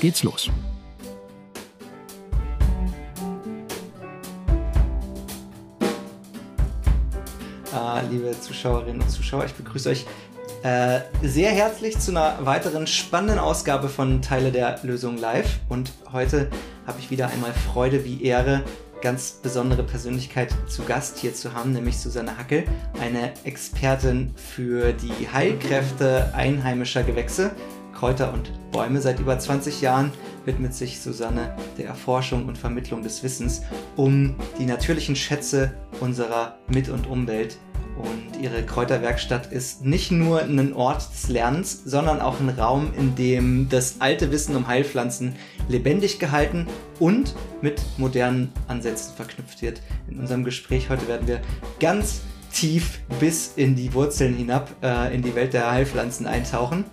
geht's los. Ah, liebe Zuschauerinnen und Zuschauer, ich begrüße euch äh, sehr herzlich zu einer weiteren spannenden Ausgabe von Teile der Lösung Live. Und heute habe ich wieder einmal Freude wie Ehre, ganz besondere Persönlichkeit zu Gast hier zu haben, nämlich Susanne Hackel, eine Expertin für die Heilkräfte einheimischer Gewächse, Kräuter und Bäume. Seit über 20 Jahren widmet sich Susanne der Erforschung und Vermittlung des Wissens um die natürlichen Schätze unserer Mit- und Umwelt. Und ihre Kräuterwerkstatt ist nicht nur ein Ort des Lernens, sondern auch ein Raum, in dem das alte Wissen um Heilpflanzen lebendig gehalten und mit modernen Ansätzen verknüpft wird. In unserem Gespräch heute werden wir ganz tief bis in die Wurzeln hinab äh, in die Welt der Heilpflanzen eintauchen.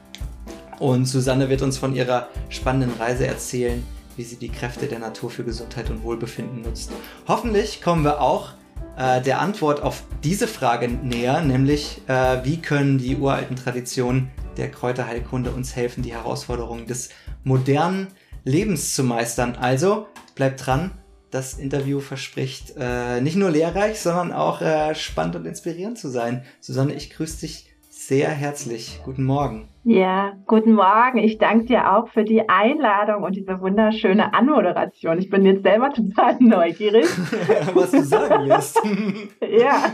Und Susanne wird uns von ihrer spannenden Reise erzählen, wie sie die Kräfte der Natur für Gesundheit und Wohlbefinden nutzt. Hoffentlich kommen wir auch äh, der Antwort auf diese Frage näher, nämlich äh, wie können die uralten Traditionen der Kräuterheilkunde uns helfen, die Herausforderungen des modernen Lebens zu meistern. Also bleibt dran, das Interview verspricht äh, nicht nur lehrreich, sondern auch äh, spannend und inspirierend zu sein. Susanne, ich grüße dich sehr herzlich. Guten Morgen. Ja, guten Morgen. Ich danke dir auch für die Einladung und diese wunderschöne Anmoderation. Ich bin jetzt selber total neugierig. Was du sagen lässt. ja.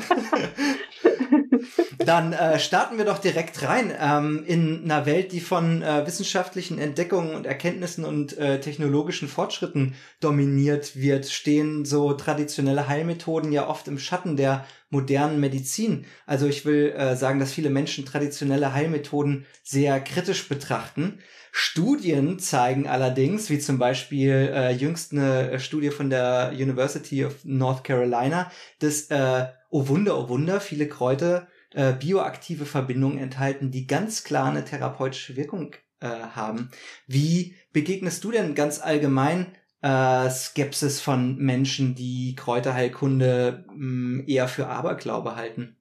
Dann äh, starten wir doch direkt rein ähm, in einer Welt, die von äh, wissenschaftlichen Entdeckungen und Erkenntnissen und äh, technologischen Fortschritten dominiert wird, stehen so traditionelle Heilmethoden ja oft im Schatten der modernen Medizin. Also ich will äh, sagen, dass viele Menschen traditionelle Heilmethoden sehr kritisch betrachten. Studien zeigen allerdings, wie zum Beispiel äh, jüngst eine Studie von der University of North Carolina, dass, äh, oh Wunder, oh Wunder, viele Kräuter äh, bioaktive Verbindungen enthalten, die ganz klar eine therapeutische Wirkung äh, haben. Wie begegnest du denn ganz allgemein äh, Skepsis von Menschen, die Kräuterheilkunde mh, mm, eher für Aberglaube halten?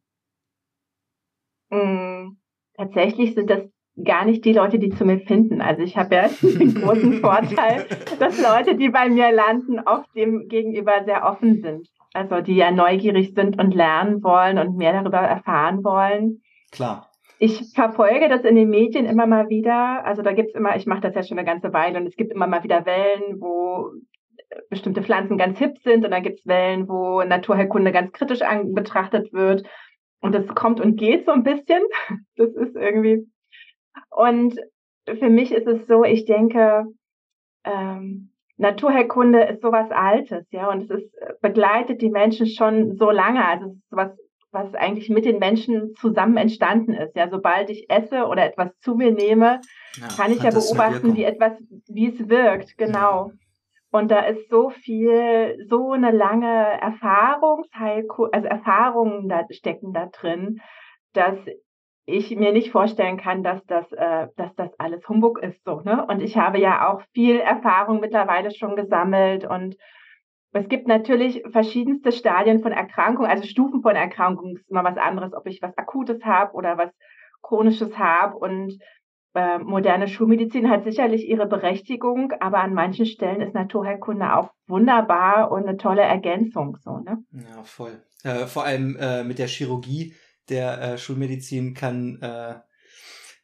Mm, tatsächlich sind das gar nicht die Leute, die zu mir finden. Also ich habe ja den großen Vorteil, dass Leute, die bei mir landen, oft dem gegenüber sehr offen sind. Also die ja neugierig sind und lernen wollen und mehr darüber erfahren wollen. Klar. Ich verfolge das in den Medien immer mal wieder. Also da gibt's immer, ich mache das ja schon eine ganze Weile und es gibt immer mal wieder Wellen, wo bestimmte Pflanzen ganz hip sind und dann gibt's Wellen, wo Naturheilkunde ganz kritisch betrachtet wird. Und das kommt und geht so ein bisschen. Das ist irgendwie und für mich ist es so, ich denke, ähm, Naturheilkunde ist sowas Altes, ja, und es ist, begleitet die Menschen schon so lange. Also es ist sowas, was eigentlich mit den Menschen zusammen entstanden ist. Ja, sobald ich esse oder etwas zu mir nehme, ja, kann ich ja beobachten, wie etwas, wie es wirkt, genau. Ja. Und da ist so viel, so eine lange Erfahrungsheilkunde, also Erfahrungen da stecken da drin, dass ich mir nicht vorstellen kann, dass das, äh, dass das alles Humbug ist so. Ne? Und ich habe ja auch viel Erfahrung mittlerweile schon gesammelt und es gibt natürlich verschiedenste Stadien von Erkrankung, also Stufen von Erkrankung ist immer was anderes, ob ich was Akutes habe oder was Chronisches habe. Und äh, moderne Schulmedizin hat sicherlich ihre Berechtigung, aber an manchen Stellen ist Naturheilkunde auch wunderbar und eine tolle Ergänzung. So, ne? Ja, voll. Äh, vor allem äh, mit der Chirurgie der äh, Schulmedizin kann äh,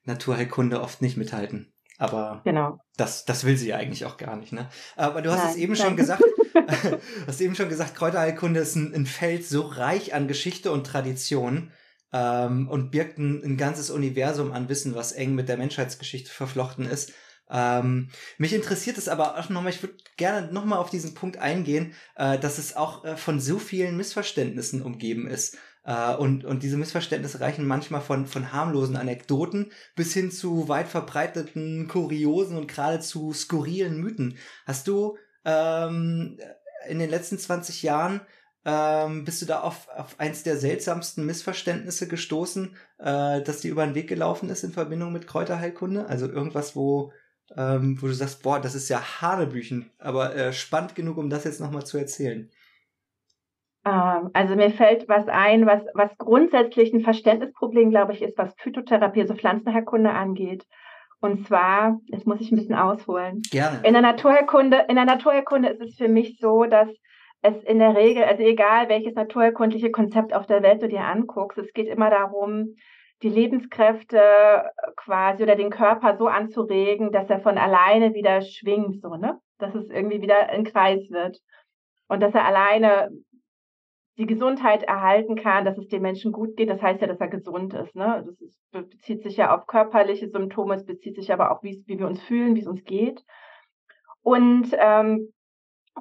Naturheilkunde oft nicht mithalten. Aber genau. das, das will sie ja eigentlich auch gar nicht, ne? Aber du hast nein, es eben nein. schon gesagt, hast eben schon gesagt, Kräuterheilkunde ist ein, ein, Feld so reich an Geschichte und Tradition ähm, und birgt ein, ein ganzes Universum an Wissen, was eng mit der Menschheitsgeschichte verflochten ist. Ähm, mich interessiert es aber auch nochmal, ich würde gerne nochmal auf diesen Punkt eingehen, äh, dass es auch äh, von so vielen Missverständnissen umgeben ist. Äh, und, und diese Missverständnisse reichen manchmal von, von harmlosen Anekdoten bis hin zu weit verbreiteten, kuriosen und geradezu skurrilen Mythen. Hast du ähm, in den letzten 20 Jahren ähm, bist du da auf, auf eins der seltsamsten Missverständnisse gestoßen, äh, dass dir über den Weg gelaufen ist in Verbindung mit Kräuterheilkunde? Also irgendwas, wo, ähm, wo du sagst, boah, das ist ja Hanebüchen, aber äh, spannend genug, um das jetzt nochmal zu erzählen. Ähm, also mir fällt was ein, was, was grundsätzlich ein Verständnisproblem, glaube ich, ist, was Phytotherapie, also Pflanzenheilkunde angeht. Und zwar, jetzt muss ich ein bisschen ausholen. Gerne. In der Naturheilkunde, in der Naturheilkunde ist es für mich so, dass es in der Regel, also egal welches naturheilkundliche Konzept auf der Welt du dir anguckst, es geht immer darum, die Lebenskräfte quasi oder den Körper so anzuregen, dass er von alleine wieder schwingt, so, ne? Dass es irgendwie wieder ein Kreis wird. Und dass er alleine die Gesundheit erhalten kann, dass es dem Menschen gut geht, das heißt ja, dass er gesund ist. Ne? Das ist, bezieht sich ja auf körperliche Symptome, es bezieht sich aber auch, wie, wir uns fühlen, wie es uns geht. Und, ähm,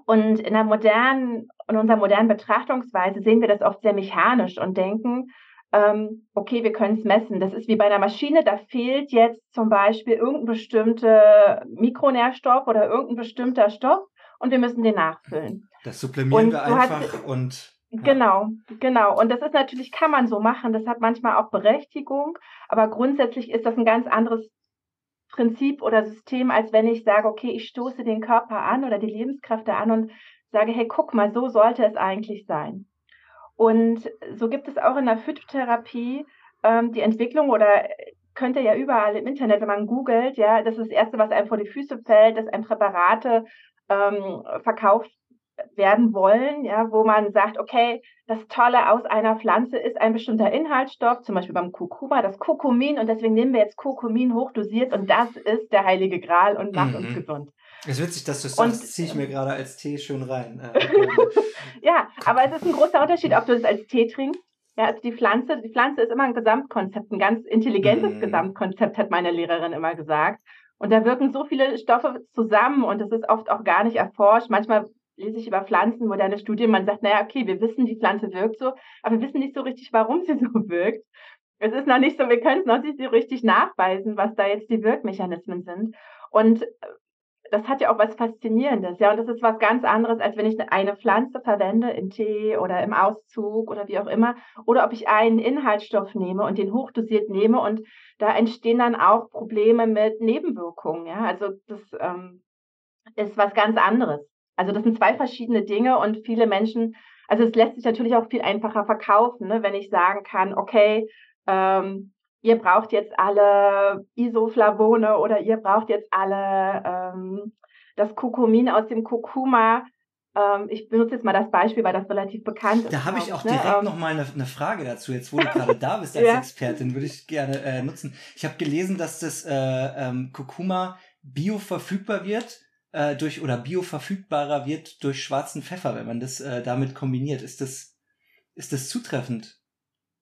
und in der modernen, in unserer modernen Betrachtungsweise sehen wir das oft sehr mechanisch und denken, ähm, okay, wir können es messen. Das ist wie bei einer Maschine, da fehlt jetzt zum Beispiel irgendein bestimmter Mikronährstoff oder irgendein bestimmter Stoff und wir müssen den nachfüllen. Das sublimieren und wir einfach hast, und Genau, genau. Und das ist natürlich, kann man so machen. Das hat manchmal auch Berechtigung. Aber grundsätzlich ist das ein ganz anderes Prinzip oder System, als wenn ich sage, okay, ich stoße den Körper an oder die Lebenskräfte an und sage, hey, guck mal, so sollte es eigentlich sein. Und so gibt es auch in der Phytotherapie ähm, die Entwicklung oder könnte ja überall im Internet, wenn man googelt, ja, das ist das Erste, was einem vor die Füße fällt, dass ein Präparate ähm, verkauft werden wollen, ja, wo man sagt, okay, das Tolle aus einer Pflanze ist ein bestimmter Inhaltsstoff, zum Beispiel beim Kurkuma, das Kurkumin, und deswegen nehmen wir jetzt Kurkumin hochdosiert und das ist der heilige Gral und macht mhm. uns gesund. Es ist witzig, dass du sagst, ziehe ich mir gerade als Tee schön rein. Äh, ja, aber es ist ein großer Unterschied, ob du es als Tee trinkst. Ja, also die Pflanze, die Pflanze ist immer ein Gesamtkonzept, ein ganz intelligentes mhm. Gesamtkonzept, hat meine Lehrerin immer gesagt. Und da wirken so viele Stoffe zusammen und es ist oft auch gar nicht erforscht. Manchmal lese ich über Pflanzen, moderne Studien, man sagt, naja, okay, wir wissen, die Pflanze wirkt so, aber wir wissen nicht so richtig, warum sie so wirkt. Es ist noch nicht so, wir können es noch nicht so richtig nachweisen, was da jetzt die Wirkmechanismen sind. Und äh, das hat ja auch was Faszinierendes, ja, und das ist was ganz anderes, als wenn ich eine Pflanze verwende im Tee oder im Auszug oder wie auch immer, oder ob ich einen Inhaltsstoff nehme und den hochdosiert nehme und da entstehen dann auch Probleme mit Nebenwirkungen, ja, also das ähm, ist was ganz anderes. Also das sind zwei verschiedene Dinge und viele Menschen, also es lässt sich natürlich auch viel einfacher verkaufen, ne? wenn ich sagen kann, okay, ähm, ihr braucht jetzt alle Isoflavone oder ihr braucht jetzt alle ähm, das Kurkumin aus dem Kurkuma. Ähm, ich benutze jetzt mal das Beispiel, weil das relativ bekannt ist. Da habe ich auch ne? direkt ähm, noch mal eine, eine, Frage dazu. Jetzt, wo du gerade da bist als ja. Expertin, würde ich gerne äh, nutzen. Ich habe gelesen, dass das äh, ähm, Kurkuma bioverfügbar wird äh, durch oder bioverfügbarer wird durch schwarzen Pfeffer, wenn man das äh, damit kombiniert. Ist das, ist das zutreffend?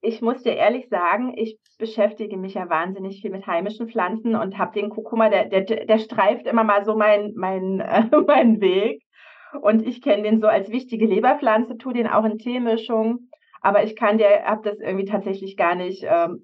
Ich muss dir ehrlich sagen, ich beschäftige mich ja wahnsinnig viel mit heimischen Pflanzen und habe den Kurkuma, der, der, der streift immer mal so meinen mein, äh, mein Weg. Und ich kenne den so als wichtige Leberpflanze, tue den auch in Teemischung. Aber ich kann dir, habe das irgendwie tatsächlich gar nicht ähm,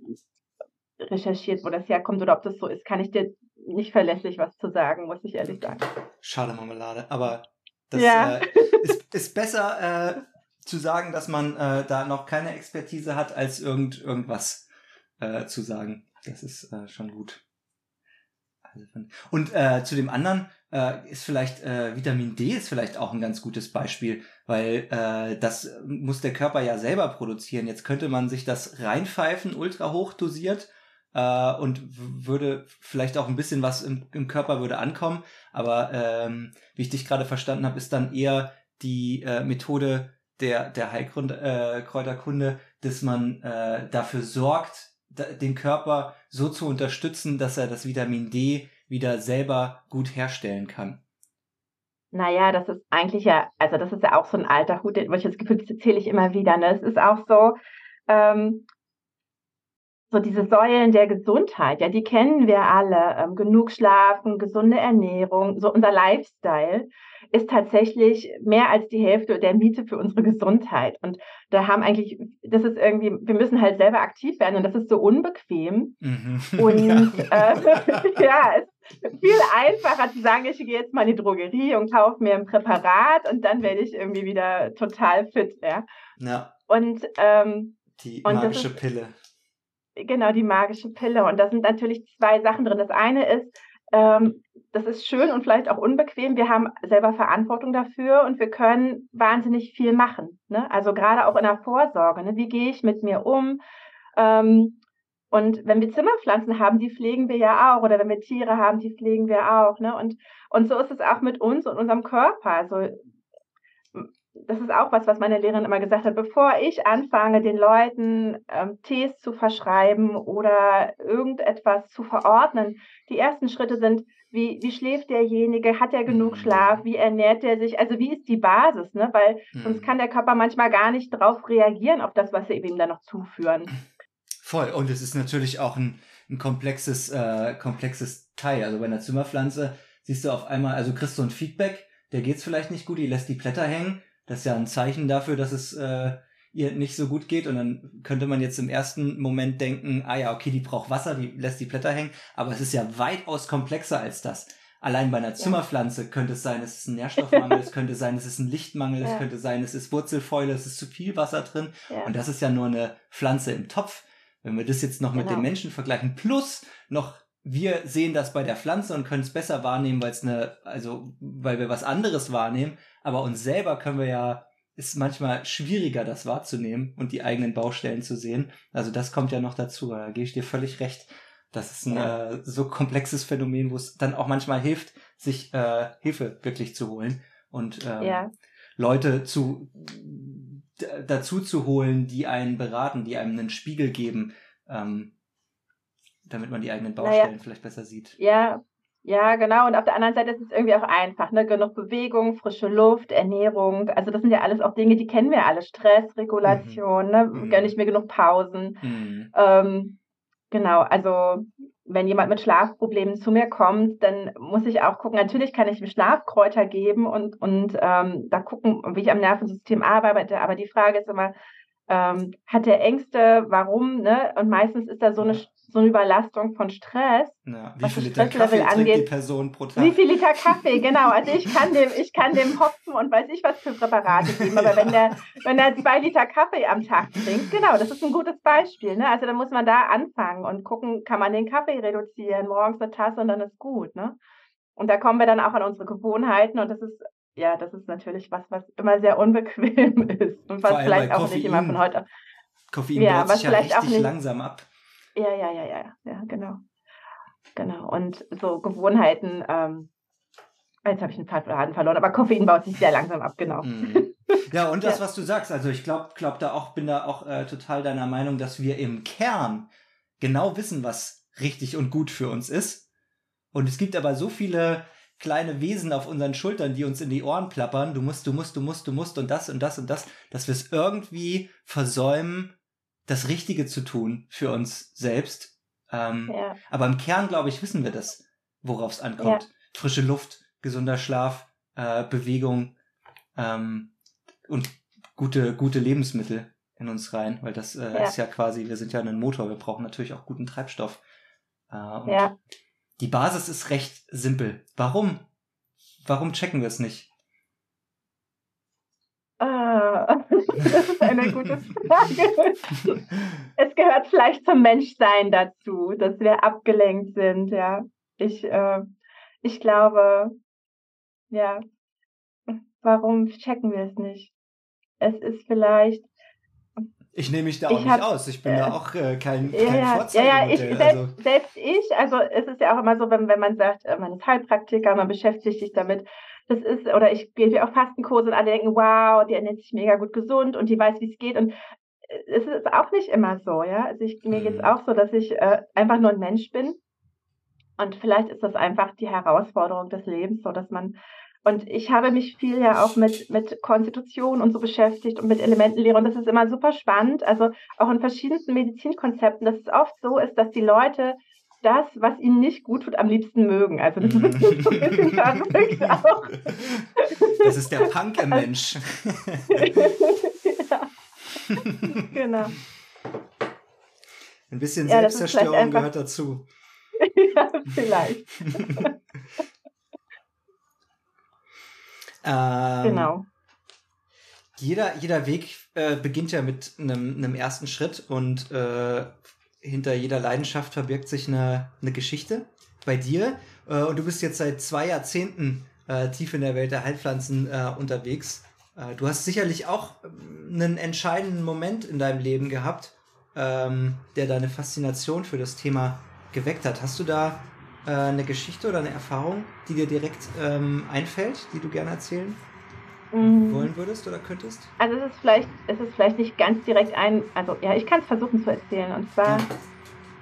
recherchiert, wo das herkommt oder ob das so ist, kann ich dir nicht verlässlich was zu sagen, muss ich ehrlich sagen. Schade Marmelade, aber das ja. äh, ist, ist, besser äh, zu sagen, dass man äh, da noch keine Expertise hat, als irgend, irgendwas äh, zu sagen. Das ist äh, schon gut. Also und äh, zu dem anderen ist vielleicht Vitamin D ist vielleicht auch ein ganz gutes Beispiel, weil das muss der Körper ja selber produzieren. Jetzt könnte man sich das reinpfeifen, ultra hoch dosiert äh, und würde vielleicht auch ein bisschen was im, im Körper würde ankommen. Aber ähm, wie ich dich gerade verstanden habe, ist dann eher die äh, Methode der, der Heilkräuterkunde, äh, dass man äh, dafür sorgt, da, den Körper so zu unterstützen, dass er das Vitamin D wieder selber gut herstellen kann. Naja, das ist eigentlich ja, also das ist ja auch so ein alter Hut, den ich das Gefühl, das erzähle ich immer wieder. Ne? Es ist auch so, ähm, so diese Säulen der Gesundheit, ja, die kennen wir alle. Ähm, genug schlafen, gesunde Ernährung, so unser Lifestyle ist tatsächlich mehr als die Hälfte der Miete für unsere Gesundheit. Und da haben eigentlich, das ist irgendwie, wir müssen halt selber aktiv werden und das ist so unbequem. Mhm. Und ja, äh, ja es ist viel einfacher zu sagen, ich gehe jetzt mal in die Drogerie und kaufe mir ein Präparat und dann werde ich irgendwie wieder total fit. Ja. ja. Und ähm, die magische ist, Pille. Genau, die magische Pille. Und da sind natürlich zwei Sachen drin. Das eine ist, ähm, das ist schön und vielleicht auch unbequem. Wir haben selber Verantwortung dafür und wir können wahnsinnig viel machen. Ne? Also gerade auch in der Vorsorge. Ne? Wie gehe ich mit mir um? Ähm, und wenn wir Zimmerpflanzen haben, die pflegen wir ja auch. Oder wenn wir Tiere haben, die pflegen wir auch. Ne? Und, und so ist es auch mit uns und unserem Körper. Also das ist auch was, was meine Lehrerin immer gesagt hat, bevor ich anfange, den Leuten ähm, Tees zu verschreiben oder irgendetwas zu verordnen, die ersten Schritte sind, wie, wie schläft derjenige, hat er genug mhm. Schlaf, wie ernährt er sich, also wie ist die Basis, ne? weil mhm. sonst kann der Körper manchmal gar nicht darauf reagieren, auf das, was wir ihm dann noch zuführen. Voll, und es ist natürlich auch ein, ein komplexes, äh, komplexes Teil. Also bei einer Zimmerpflanze siehst du auf einmal, also kriegst du ein Feedback, der geht's vielleicht nicht gut, die lässt die Blätter hängen das ist ja ein Zeichen dafür, dass es äh, ihr nicht so gut geht. Und dann könnte man jetzt im ersten Moment denken, ah ja, okay, die braucht Wasser, die lässt die Blätter hängen. Aber es ist ja weitaus komplexer als das. Allein bei einer Zimmerpflanze könnte es sein, es ist ein Nährstoffmangel, es könnte sein, es ist ein Lichtmangel, ja. es könnte sein, es ist Wurzelfäule, es ist zu viel Wasser drin. Ja. Und das ist ja nur eine Pflanze im Topf. Wenn wir das jetzt noch genau. mit dem Menschen vergleichen, plus noch wir sehen das bei der Pflanze und können es besser wahrnehmen, weil es eine, also weil wir was anderes wahrnehmen, aber uns selber können wir ja, ist manchmal schwieriger, das wahrzunehmen und die eigenen Baustellen zu sehen. Also das kommt ja noch dazu, da gebe ich dir völlig recht. Das ist ein ja. äh, so komplexes Phänomen, wo es dann auch manchmal hilft, sich äh, Hilfe wirklich zu holen und ähm, ja. Leute zu dazu zu holen, die einen beraten, die einem einen Spiegel geben, ähm, damit man die eigenen Baustellen naja. vielleicht besser sieht. Ja, ja, genau. Und auf der anderen Seite ist es irgendwie auch einfach, ne? Genug Bewegung, frische Luft, Ernährung. Also das sind ja alles auch Dinge, die kennen wir alle. Stress, Regulation, mhm. ne? Mhm. Gönne ich mir genug Pausen. Mhm. Ähm, genau, also wenn jemand mit Schlafproblemen zu mir kommt, dann muss ich auch gucken, natürlich kann ich ihm Schlafkräuter geben und, und ähm, da gucken, wie ich am Nervensystem arbeite. Aber die Frage ist immer, ähm, hat er Ängste, warum? Ne? Und meistens ist da so eine so eine Überlastung von Stress. Ja, wie viel Liter Kaffee angeht. die Person pro Tag? Wie viel Liter Kaffee, genau. Also ich kann dem, ich kann dem Hopfen und weiß ich was für Präparate geben. Aber wenn der, wenn er zwei Liter Kaffee am Tag trinkt, genau, das ist ein gutes Beispiel. Ne? Also da muss man da anfangen und gucken, kann man den Kaffee reduzieren, morgens eine Tasse und dann ist gut. Ne? Und da kommen wir dann auch an unsere Gewohnheiten und das ist ja, das ist natürlich was, was immer sehr unbequem ist und was vielleicht auch nicht immer von heute. Koffein ja, baut sich ja richtig langsam ab. Ja, ja, ja, ja, ja, genau. Genau. Und so Gewohnheiten, ähm, jetzt habe ich einen Faden verloren, aber Koffein baut sich sehr langsam ab, genau. Mhm. Ja, und das, ja. was du sagst, also ich glaube glaub da auch, bin da auch äh, total deiner Meinung, dass wir im Kern genau wissen, was richtig und gut für uns ist. Und es gibt aber so viele kleine Wesen auf unseren Schultern, die uns in die Ohren plappern, du musst, du musst, du musst, du musst und das und das und das, dass wir es irgendwie versäumen, das Richtige zu tun für uns selbst. Ähm, ja. Aber im Kern, glaube ich, wissen wir das, worauf es ankommt. Ja. Frische Luft, gesunder Schlaf, äh, Bewegung ähm, und gute, gute Lebensmittel in uns rein, weil das äh, ja. ist ja quasi, wir sind ja ein Motor, wir brauchen natürlich auch guten Treibstoff. Äh, ja. Die Basis ist recht simpel. Warum? Warum checken wir es nicht? Das ist eine gute Frage. Es gehört vielleicht zum Menschsein dazu, dass wir abgelenkt sind, ja. Ich, äh, ich glaube, ja, warum checken wir es nicht? Es ist vielleicht. Ich nehme mich da auch nicht hab, aus. Ich bin äh, da auch äh, kein, kein ja, ja, ja, ich, selbst, also. selbst ich, also es ist ja auch immer so, wenn, wenn man sagt, äh, man ist Heilpraktiker, man beschäftigt sich damit, das ist, oder ich gehe auch Fastenkurse und alle denken, wow, die ernährt sich mega gut gesund und die weiß, wie es geht. Und äh, es ist auch nicht immer so, ja. Also ich, mir geht es mhm. auch so, dass ich äh, einfach nur ein Mensch bin. Und vielleicht ist das einfach die Herausforderung des Lebens, so dass man Und ich habe mich viel ja auch mit, mit Konstitution und so beschäftigt und mit Elementenlehre. Und das ist immer super spannend. Also auch in verschiedensten Medizinkonzepten, dass es oft so ist, dass die Leute das, was ihnen nicht gut tut, am liebsten mögen. Also das ist so ein bisschen verrückt auch. Das ist der Punk im Mensch. ja. Genau. Ein bisschen Ja, Selbstzerstörung gehört dazu. ja, vielleicht. Ähm, Genau. Jeder, jeder Weg äh, beginnt ja mit einem, einem ersten Schritt und äh, hinter jeder Leidenschaft verbirgt sich eine, eine Geschichte. Bei dir, äh, und du bist jetzt seit zwei Jahrzehnten äh, tief in der Welt der Heilpflanzen äh, unterwegs. Äh, du hast sicherlich auch ähm, einen entscheidenden Moment in deinem Leben gehabt, ähm, der deine Faszination für das Thema geweckt hat. Hast du da äh, eine Geschichte oder eine Erfahrung, die dir direkt ähm, einfällt, die du gerne erzählen Mhm. wollen würdest oder könntest? Also es ist vielleicht, es ist vielleicht nicht ganz direkt ein, also ja, ich kann es versuchen zu erzählen. Und zwar Ja.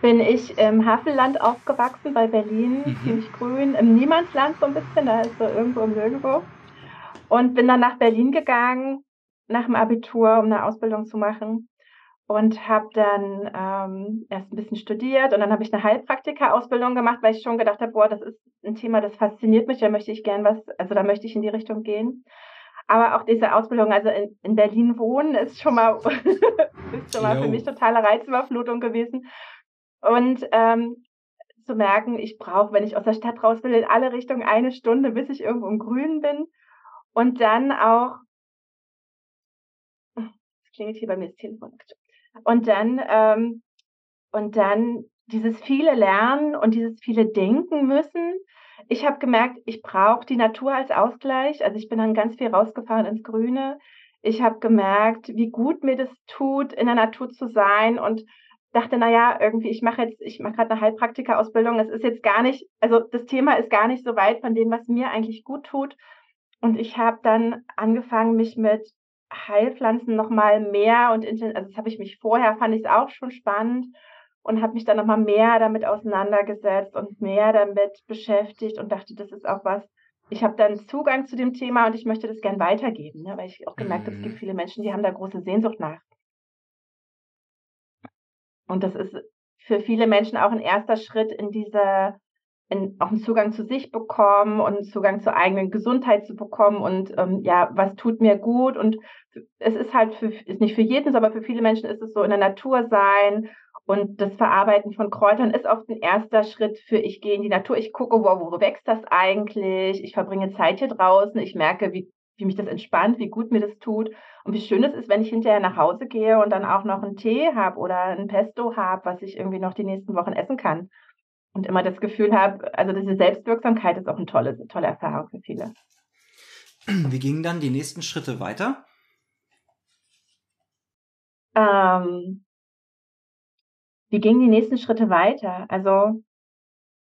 bin ich im Havelland aufgewachsen bei Berlin, Mhm. ziemlich grün, im Niemandsland so ein bisschen, da ist so irgendwo im Nirgendwo. Und bin dann nach Berlin gegangen, nach dem Abitur, um eine Ausbildung zu machen. Und habe dann ähm, erst ein bisschen studiert und dann habe ich eine Heilpraktika-Ausbildung gemacht, weil ich schon gedacht habe, boah, das ist ein Thema, das fasziniert mich, da möchte ich gern was, also da möchte ich in die Richtung gehen. Aber auch diese Ausbildung, also in, in Berlin wohnen, ist schon mal, ist schon mal für mich totale Reizüberflutung gewesen. Und ähm, zu merken, ich brauche, wenn ich aus der Stadt raus will, in alle Richtungen eine Stunde, bis ich irgendwo im Grünen bin. Und dann auch, es klingelt hier bei mir das Telefon. Und dann, ähm, und dann dieses viele Lernen und dieses viele Denken müssen. Ich habe gemerkt, ich brauche die Natur als Ausgleich. Also ich bin dann ganz viel rausgefahren ins Grüne. Ich habe gemerkt, wie gut mir das tut, in der Natur zu sein und dachte, na ja, irgendwie, ich mache jetzt, ich mache gerade eine Heilpraktika-Ausbildung. Es ist jetzt gar nicht, also das Thema ist gar nicht so weit von dem, was mir eigentlich gut tut. Und ich habe dann angefangen, mich mit Heilpflanzen noch mal mehr und inten- also das habe ich mich vorher fand ich es auch schon spannend und habe mich dann noch mal mehr damit auseinandergesetzt und mehr damit beschäftigt und dachte, das ist auch was. Ich habe dann Zugang zu dem Thema und ich möchte das gern weitergeben, ne, weil ich auch gemerkt habe, es Mhm. gibt viele Menschen, die haben da große Sehnsucht nach. Und das ist für viele Menschen auch ein erster Schritt in diese, in, auch einen Zugang zu sich bekommen und Zugang zur eigenen Gesundheit zu bekommen. Und ähm, ja, was tut mir gut? Und es ist halt für, ist nicht für jeden, aber für viele Menschen ist es so in der Natur sein und das Verarbeiten von Kräutern ist oft ein erster Schritt für ich gehe in die Natur, ich gucke, wow, wo wächst das eigentlich, ich verbringe Zeit hier draußen, ich merke, wie, wie mich das entspannt, wie gut mir das tut und wie schön es ist, wenn ich hinterher nach Hause gehe und dann auch noch einen Tee habe oder ein Pesto habe, was ich irgendwie noch die nächsten Wochen essen kann. Und immer das Gefühl habe, also diese Selbstwirksamkeit ist auch eine tolle, tolle Erfahrung für viele. Wie gingen dann die nächsten Schritte weiter? Ähm, wie gingen die nächsten Schritte weiter? Also,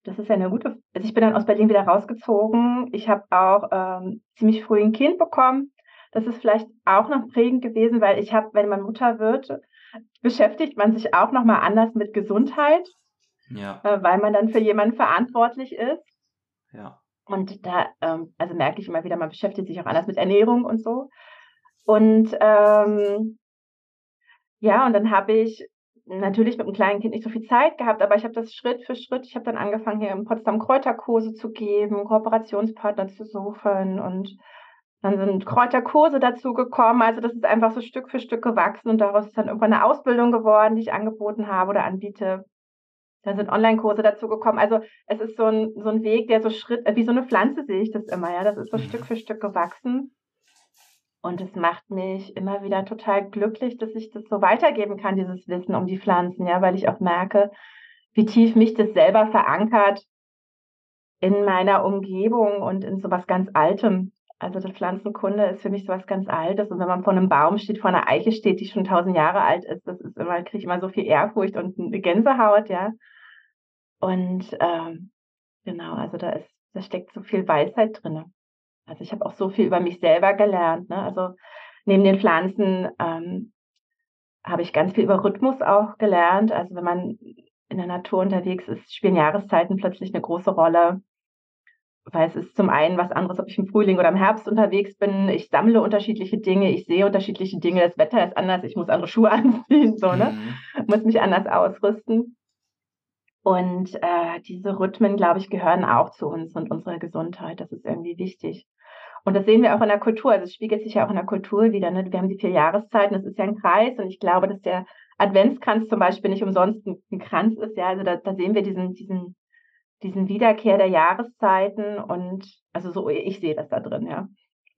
das ist ja eine gute. Also ich bin dann aus Berlin wieder rausgezogen. Ich habe auch ähm, ziemlich früh ein Kind bekommen. Das ist vielleicht auch noch prägend gewesen, weil ich habe, wenn man Mutter wird, beschäftigt man sich auch noch mal anders mit Gesundheit, Ja, äh, weil man dann für jemanden verantwortlich ist. ja. Und da, ähm, also merke ich immer wieder, man beschäftigt sich auch anders mit Ernährung und so. Und ähm, ja, und dann habe ich natürlich mit einem kleinen Kind nicht so viel Zeit gehabt, aber ich habe das Schritt für Schritt, ich habe dann angefangen, hier in Potsdam Kräuterkurse zu geben, Kooperationspartner zu suchen und dann sind Kräuterkurse dazu gekommen. Also das ist einfach so Stück für Stück gewachsen und daraus ist dann irgendwann eine Ausbildung geworden, die ich angeboten habe oder anbiete. Da sind Online-Kurse dazu gekommen. Also es ist so ein, so ein Weg, der so Schritt, äh, wie so eine Pflanze sehe ich das immer, ja. Das ist so Mhm. Stück für Stück gewachsen. Und es macht mich immer wieder total glücklich, dass ich das so weitergeben kann, dieses Wissen um die Pflanzen, ja, weil ich auch merke, wie tief mich das selber verankert in meiner Umgebung und in sowas ganz Altem. Also die Pflanzenkunde ist für mich sowas ganz Altes. Und wenn man vor einem Baum steht, vor einer Eiche steht, die schon tausend Jahre alt ist, das ist immer, kriege ich immer so viel Ehrfurcht und eine Gänsehaut, ja. Und ähm, genau, also da ist, da steckt so viel Weisheit drinne. Also ich habe auch so viel über mich selber gelernt. Ne? Also neben den Pflanzen ähm, habe ich ganz viel über Rhythmus auch gelernt. Also wenn man in der Natur unterwegs ist, spielen Jahreszeiten plötzlich eine große Rolle. weil es ist zum einen was anderes, ob ich im Frühling oder im Herbst unterwegs bin. Ich sammle unterschiedliche Dinge, ich sehe unterschiedliche Dinge, das Wetter ist anders, ich muss andere Schuhe anziehen, so, ne? Mhm. Muss mich anders ausrüsten. Und äh, diese Rhythmen, glaube ich, gehören auch zu uns und unserer Gesundheit. Das ist irgendwie wichtig. Und das sehen wir auch in der Kultur. Also es spiegelt sich ja auch in der Kultur wieder. Ne? Wir haben die vier Jahreszeiten, das ist ja ein Kreis. Und ich glaube, dass der Adventskranz zum Beispiel nicht umsonst ein, Kranz ist. Ja, also da, da sehen wir diesen, diesen, diesen Wiederkehr der Jahreszeiten. Und also so, ich sehe das da drin, ja.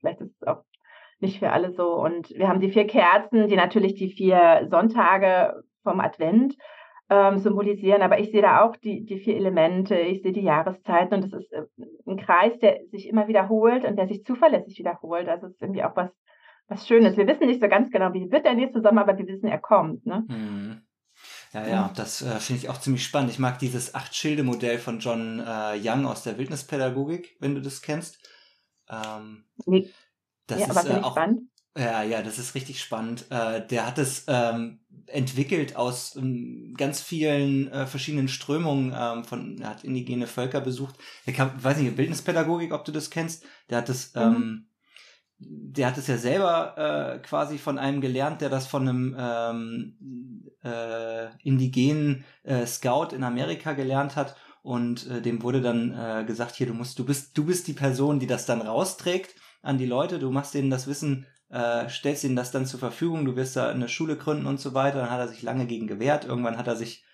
Vielleicht ist es auch nicht für alle so. Und wir haben die vier Kerzen, die natürlich die vier Sonntage vom Advent ähm, symbolisieren. Aber ich sehe da auch die, die vier Elemente, ich sehe die Jahreszeiten und das ist äh, ein Kreis, der sich immer wiederholt und der sich zuverlässig wiederholt. Also es ist irgendwie auch was, was Schönes. Wir wissen nicht so ganz genau, wie wird der nächste Sommer, aber wir wissen, er kommt. Ne? Mhm. Ja, ja, das äh, finde ich auch ziemlich spannend. Ich mag dieses Acht-Schilde-Modell von John äh, Young aus der Wildnispädagogik, wenn du das kennst. Ähm, nee. Das ja, ist aber äh, auch spannend. Ja, ja, das ist richtig spannend. Äh, der hat es ähm, entwickelt aus ähm, ganz vielen äh, verschiedenen Strömungen ähm, von, er hat indigene Völker besucht. Der kam, weiß nicht, Bildnispädagogik, ob du das kennst. Der hat es, mhm. ähm, der hat es ja selber äh, quasi von einem gelernt, der das von einem ähm, äh, indigenen äh, Scout in Amerika gelernt hat. Und dem wurde dann gesagt, hier, du musst, du bist, du bist die Person, die das dann rausträgt an die Leute, du machst denen das Wissen äh, stellst ihm das dann zur Verfügung, du wirst da eine Schule gründen und so weiter. Dann hat er sich lange gegen gewehrt. Irgendwann hat er sich,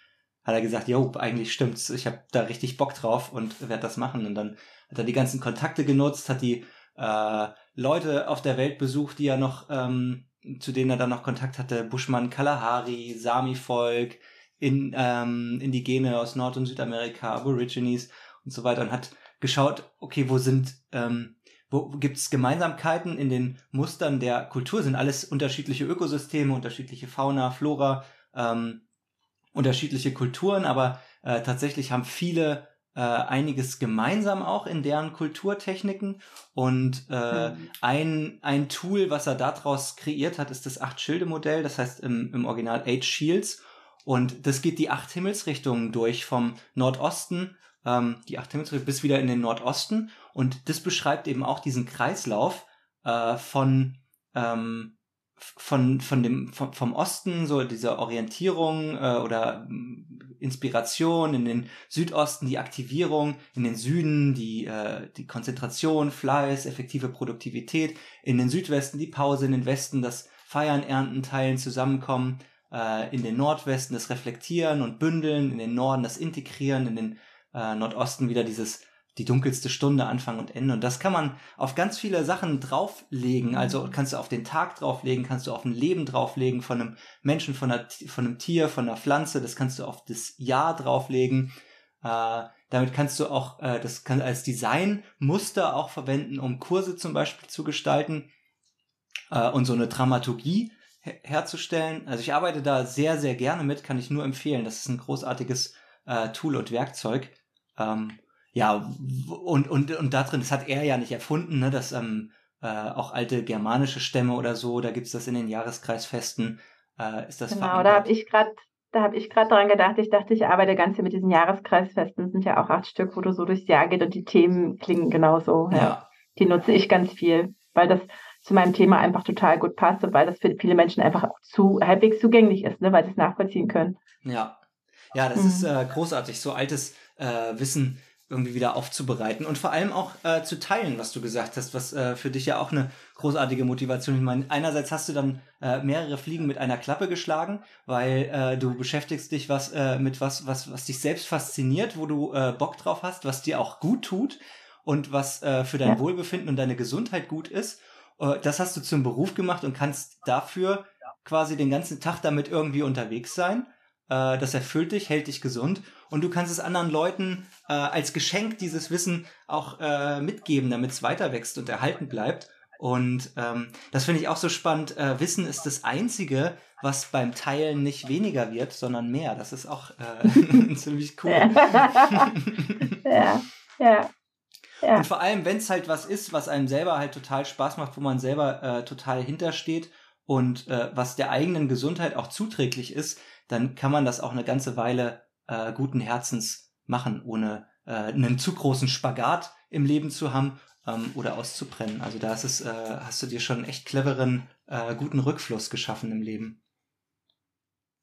hat er gesagt, jo, eigentlich stimmt's, ich habe da richtig Bock drauf und werde das machen. Und dann hat er die ganzen Kontakte genutzt, hat die äh, Leute auf der Welt besucht, die er noch, ähm, zu denen er dann noch Kontakt hatte, Bushman Kalahari, Sami-Volk, in, ähm, Indigene aus Nord- und Südamerika, Aborigines und so weiter und hat geschaut, okay, wo sind ähm, gibt es Gemeinsamkeiten in den Mustern der Kultur? Sind alles unterschiedliche Ökosysteme, unterschiedliche Fauna, Flora, ähm, unterschiedliche Kulturen, aber äh, tatsächlich haben viele äh, einiges gemeinsam auch in deren Kulturtechniken. Und äh, mhm. ein, ein Tool, was er daraus kreiert hat, ist das Acht-Schilde-Modell, das heißt im, im Original Eight Shields. Und das geht die acht Himmelsrichtungen durch, vom Nordosten, ähm, die acht Himmelsrichtungen bis wieder in den Nordosten. Und das beschreibt eben auch diesen Kreislauf äh, von, ähm, von, von dem, vom, vom Osten, so dieser Orientierung äh, oder mm, Inspiration, in den Südosten die Aktivierung, in den Süden die, äh, die Konzentration, Fleiß, effektive Produktivität, in den Südwesten die Pause, in den Westen das Feiern, Ernten, Teilen, Zusammenkommen, äh, in den Nordwesten das Reflektieren und Bündeln, in den Norden das Integrieren, in den äh, Nordosten wieder dieses die dunkelste Stunde, Anfang und Ende. Und das kann man auf ganz viele Sachen drauflegen. Mhm. Also kannst du auf den Tag drauflegen, kannst du auf ein Leben drauflegen von einem Menschen, von, einer, von einem Tier, von einer Pflanze. Das kannst du auf das Jahr drauflegen. Äh, damit kannst du auch äh, das kann als Designmuster auch verwenden, um Kurse zum Beispiel zu gestalten äh, und so eine Dramaturgie her herzustellen. Also ich arbeite da sehr, sehr gerne mit, kann ich nur empfehlen. Das ist ein großartiges äh, Tool und Werkzeug. Ähm, ja, und, und, und da drin, das hat er ja nicht erfunden, ne, dass ähm, äh, auch alte germanische Stämme oder so, da gibt's das in den Jahreskreisfesten, äh, ist das Genau, verankert. da habe ich gerade da habe ich gerade dran gedacht, ich dachte, ich arbeite ganz viel mit diesen Jahreskreisfesten, das sind ja auch acht Stück, wo du so durchs Jahr geht und die Themen klingen genauso. Ja. ja. Die nutze ich ganz viel, weil das zu meinem Thema einfach total gut passt und weil das für viele Menschen einfach auch zu halbwegs zugänglich ist, ne, weil sie es nachvollziehen können. Ja. Ja, das mhm. ist äh, großartig, so altes äh, Wissen irgendwie wieder aufzubereiten und vor allem auch äh, zu teilen, was du gesagt hast, was äh, für dich ja auch eine großartige Motivation. Ich meine, einerseits hast du dann äh, mehrere Fliegen mit einer Klappe geschlagen, weil äh, du beschäftigst dich was äh, mit was, was, was dich selbst fasziniert, wo du äh, Bock drauf hast, was dir auch gut tut und was äh, für dein. Wohlbefinden und deine Gesundheit gut ist. Äh, das hast du zum Beruf gemacht und kannst dafür quasi den ganzen Tag damit irgendwie unterwegs sein. Äh, das erfüllt dich, hält dich gesund und du kannst es anderen Leuten äh, als Geschenk dieses Wissen auch äh, mitgeben, damit es weiter wächst und erhalten bleibt. Und ähm, das finde ich auch so spannend. Äh, Wissen ist das Einzige, was beim Teilen nicht weniger wird, sondern mehr. Das ist auch äh, ziemlich cool. ja, ja. Ja. Und vor allem, wenn es halt was ist, was einem selber halt total Spaß macht, wo man selber äh, total hintersteht und äh, was der eigenen Gesundheit auch zuträglich ist, dann kann man das auch eine ganze Weile äh, guten Herzens machen, ohne äh, einen zu großen Spagat im Leben zu haben ähm, oder auszubrennen. Also da ist es, äh, hast du dir schon einen echt cleveren, äh, guten Rückfluss geschaffen im Leben.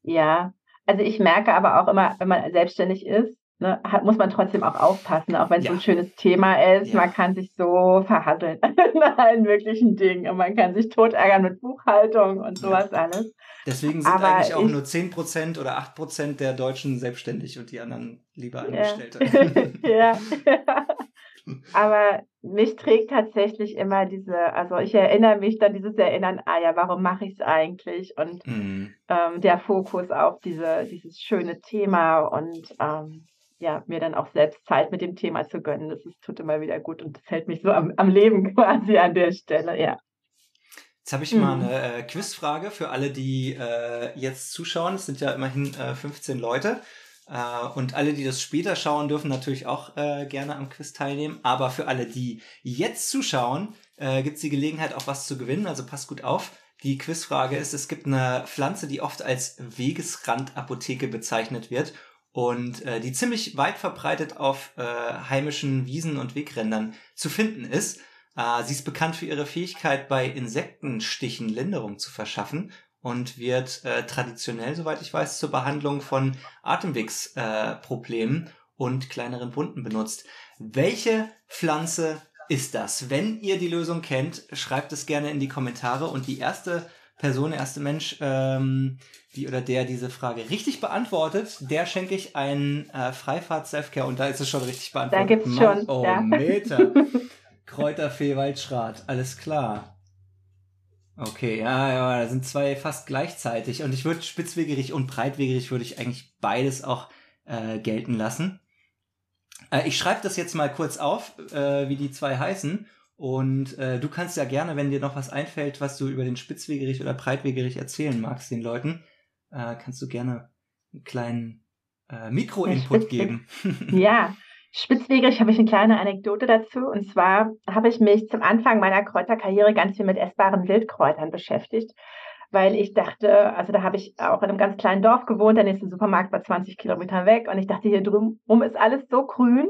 Ja, also ich merke aber auch immer, wenn man selbstständig ist, ne, hat, muss man trotzdem auch aufpassen, auch wenn es ja. so ein schönes Thema ist. Ja. Man kann sich so verhasseln in allen möglichen Dingen und man kann sich tot ärgern mit Buchhaltung und sowas ja. alles. Deswegen sind aber eigentlich auch ich, nur 10% oder 8% der Deutschen selbstständig und die anderen lieber Angestellte. ja. Aber mich trägt tatsächlich immer diese, also ich erinnere mich dann dieses Erinnern, ah ja, warum mache ich es eigentlich? Und mhm. ähm, der Fokus auf diese, dieses schöne Thema und ähm, ja, mir dann auch selbst Zeit mit dem Thema zu gönnen, das ist, tut immer wieder gut und das hält mich so am, am Leben quasi an der Stelle, ja. Jetzt habe ich mhm. mal eine äh, Quizfrage für alle, die äh, jetzt zuschauen. Es sind ja immerhin äh, 15 Leute. Äh, und alle, die das später schauen, dürfen natürlich auch äh, gerne am Quiz teilnehmen. Aber für alle, die jetzt zuschauen, äh, gibt es die Gelegenheit, auch was zu gewinnen. Also passt gut auf. Die Quizfrage ist, es gibt eine Pflanze, die oft als Wegesrandapotheke bezeichnet wird und äh, die ziemlich weit verbreitet auf äh, heimischen Wiesen und Wegrändern zu finden ist. Äh, sie ist bekannt für ihre Fähigkeit, bei Insektenstichen Linderung zu verschaffen und wird äh, traditionell, soweit ich weiß, zur Behandlung von Atemwegsproblemen äh, und kleineren Wunden benutzt. Welche Pflanze ist das? Wenn ihr die Lösung kennt, schreibt es gerne in die Kommentare und die erste Person, der erste Mensch, ähm, die oder der diese Frage richtig beantwortet, der schenke ich einen äh, Freifahrt Selfcare und da ist es schon richtig beantwortet. Da gibt's schon. Oh, ja. Meter. Kräuterfee Waldschrat, alles klar. Okay, ja, ja, da sind zwei fast gleichzeitig. Und ich würde spitzwegerig und breitwegerig würde ich eigentlich beides auch äh, gelten lassen. Äh, ich schreibe das jetzt mal kurz auf, äh, wie die zwei heißen. Und äh, du kannst ja gerne, wenn dir noch was einfällt, was du über den Spitzwegerich oder Breitwegerich erzählen magst, den Leuten, äh, kannst du gerne einen kleinen äh, Mikro-Input geben. ja, Spitzwegerig habe ich eine kleine Anekdote dazu. Und zwar habe ich mich zum Anfang meiner Kräuterkarriere ganz viel mit essbaren Wildkräutern beschäftigt, weil ich dachte, also da habe ich auch in einem ganz kleinen Dorf gewohnt, der nächste Supermarkt war 20 Kilometer weg und ich dachte, hier drumherum ist alles so grün.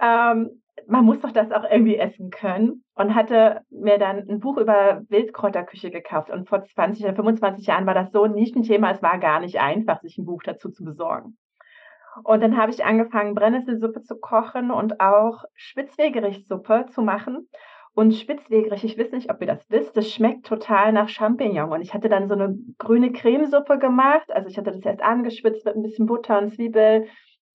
Ähm, man muss doch das auch irgendwie essen können und hatte mir dann ein Buch über Wildkräuterküche gekauft. Und vor 20 oder 25 Jahren war das so ein Nischenthema, es war gar nicht einfach, sich ein Buch dazu zu besorgen. Und dann habe ich angefangen, Brennnesselsuppe zu kochen und auch Spitzwegerichtssuppe zu machen. Und Spitzwegerich, ich weiß nicht, ob ihr das wisst, das schmeckt total nach Champignon. Und ich hatte dann so eine grüne Cremesuppe gemacht. Also ich hatte das erst angeschwitzt mit ein bisschen Butter und Zwiebel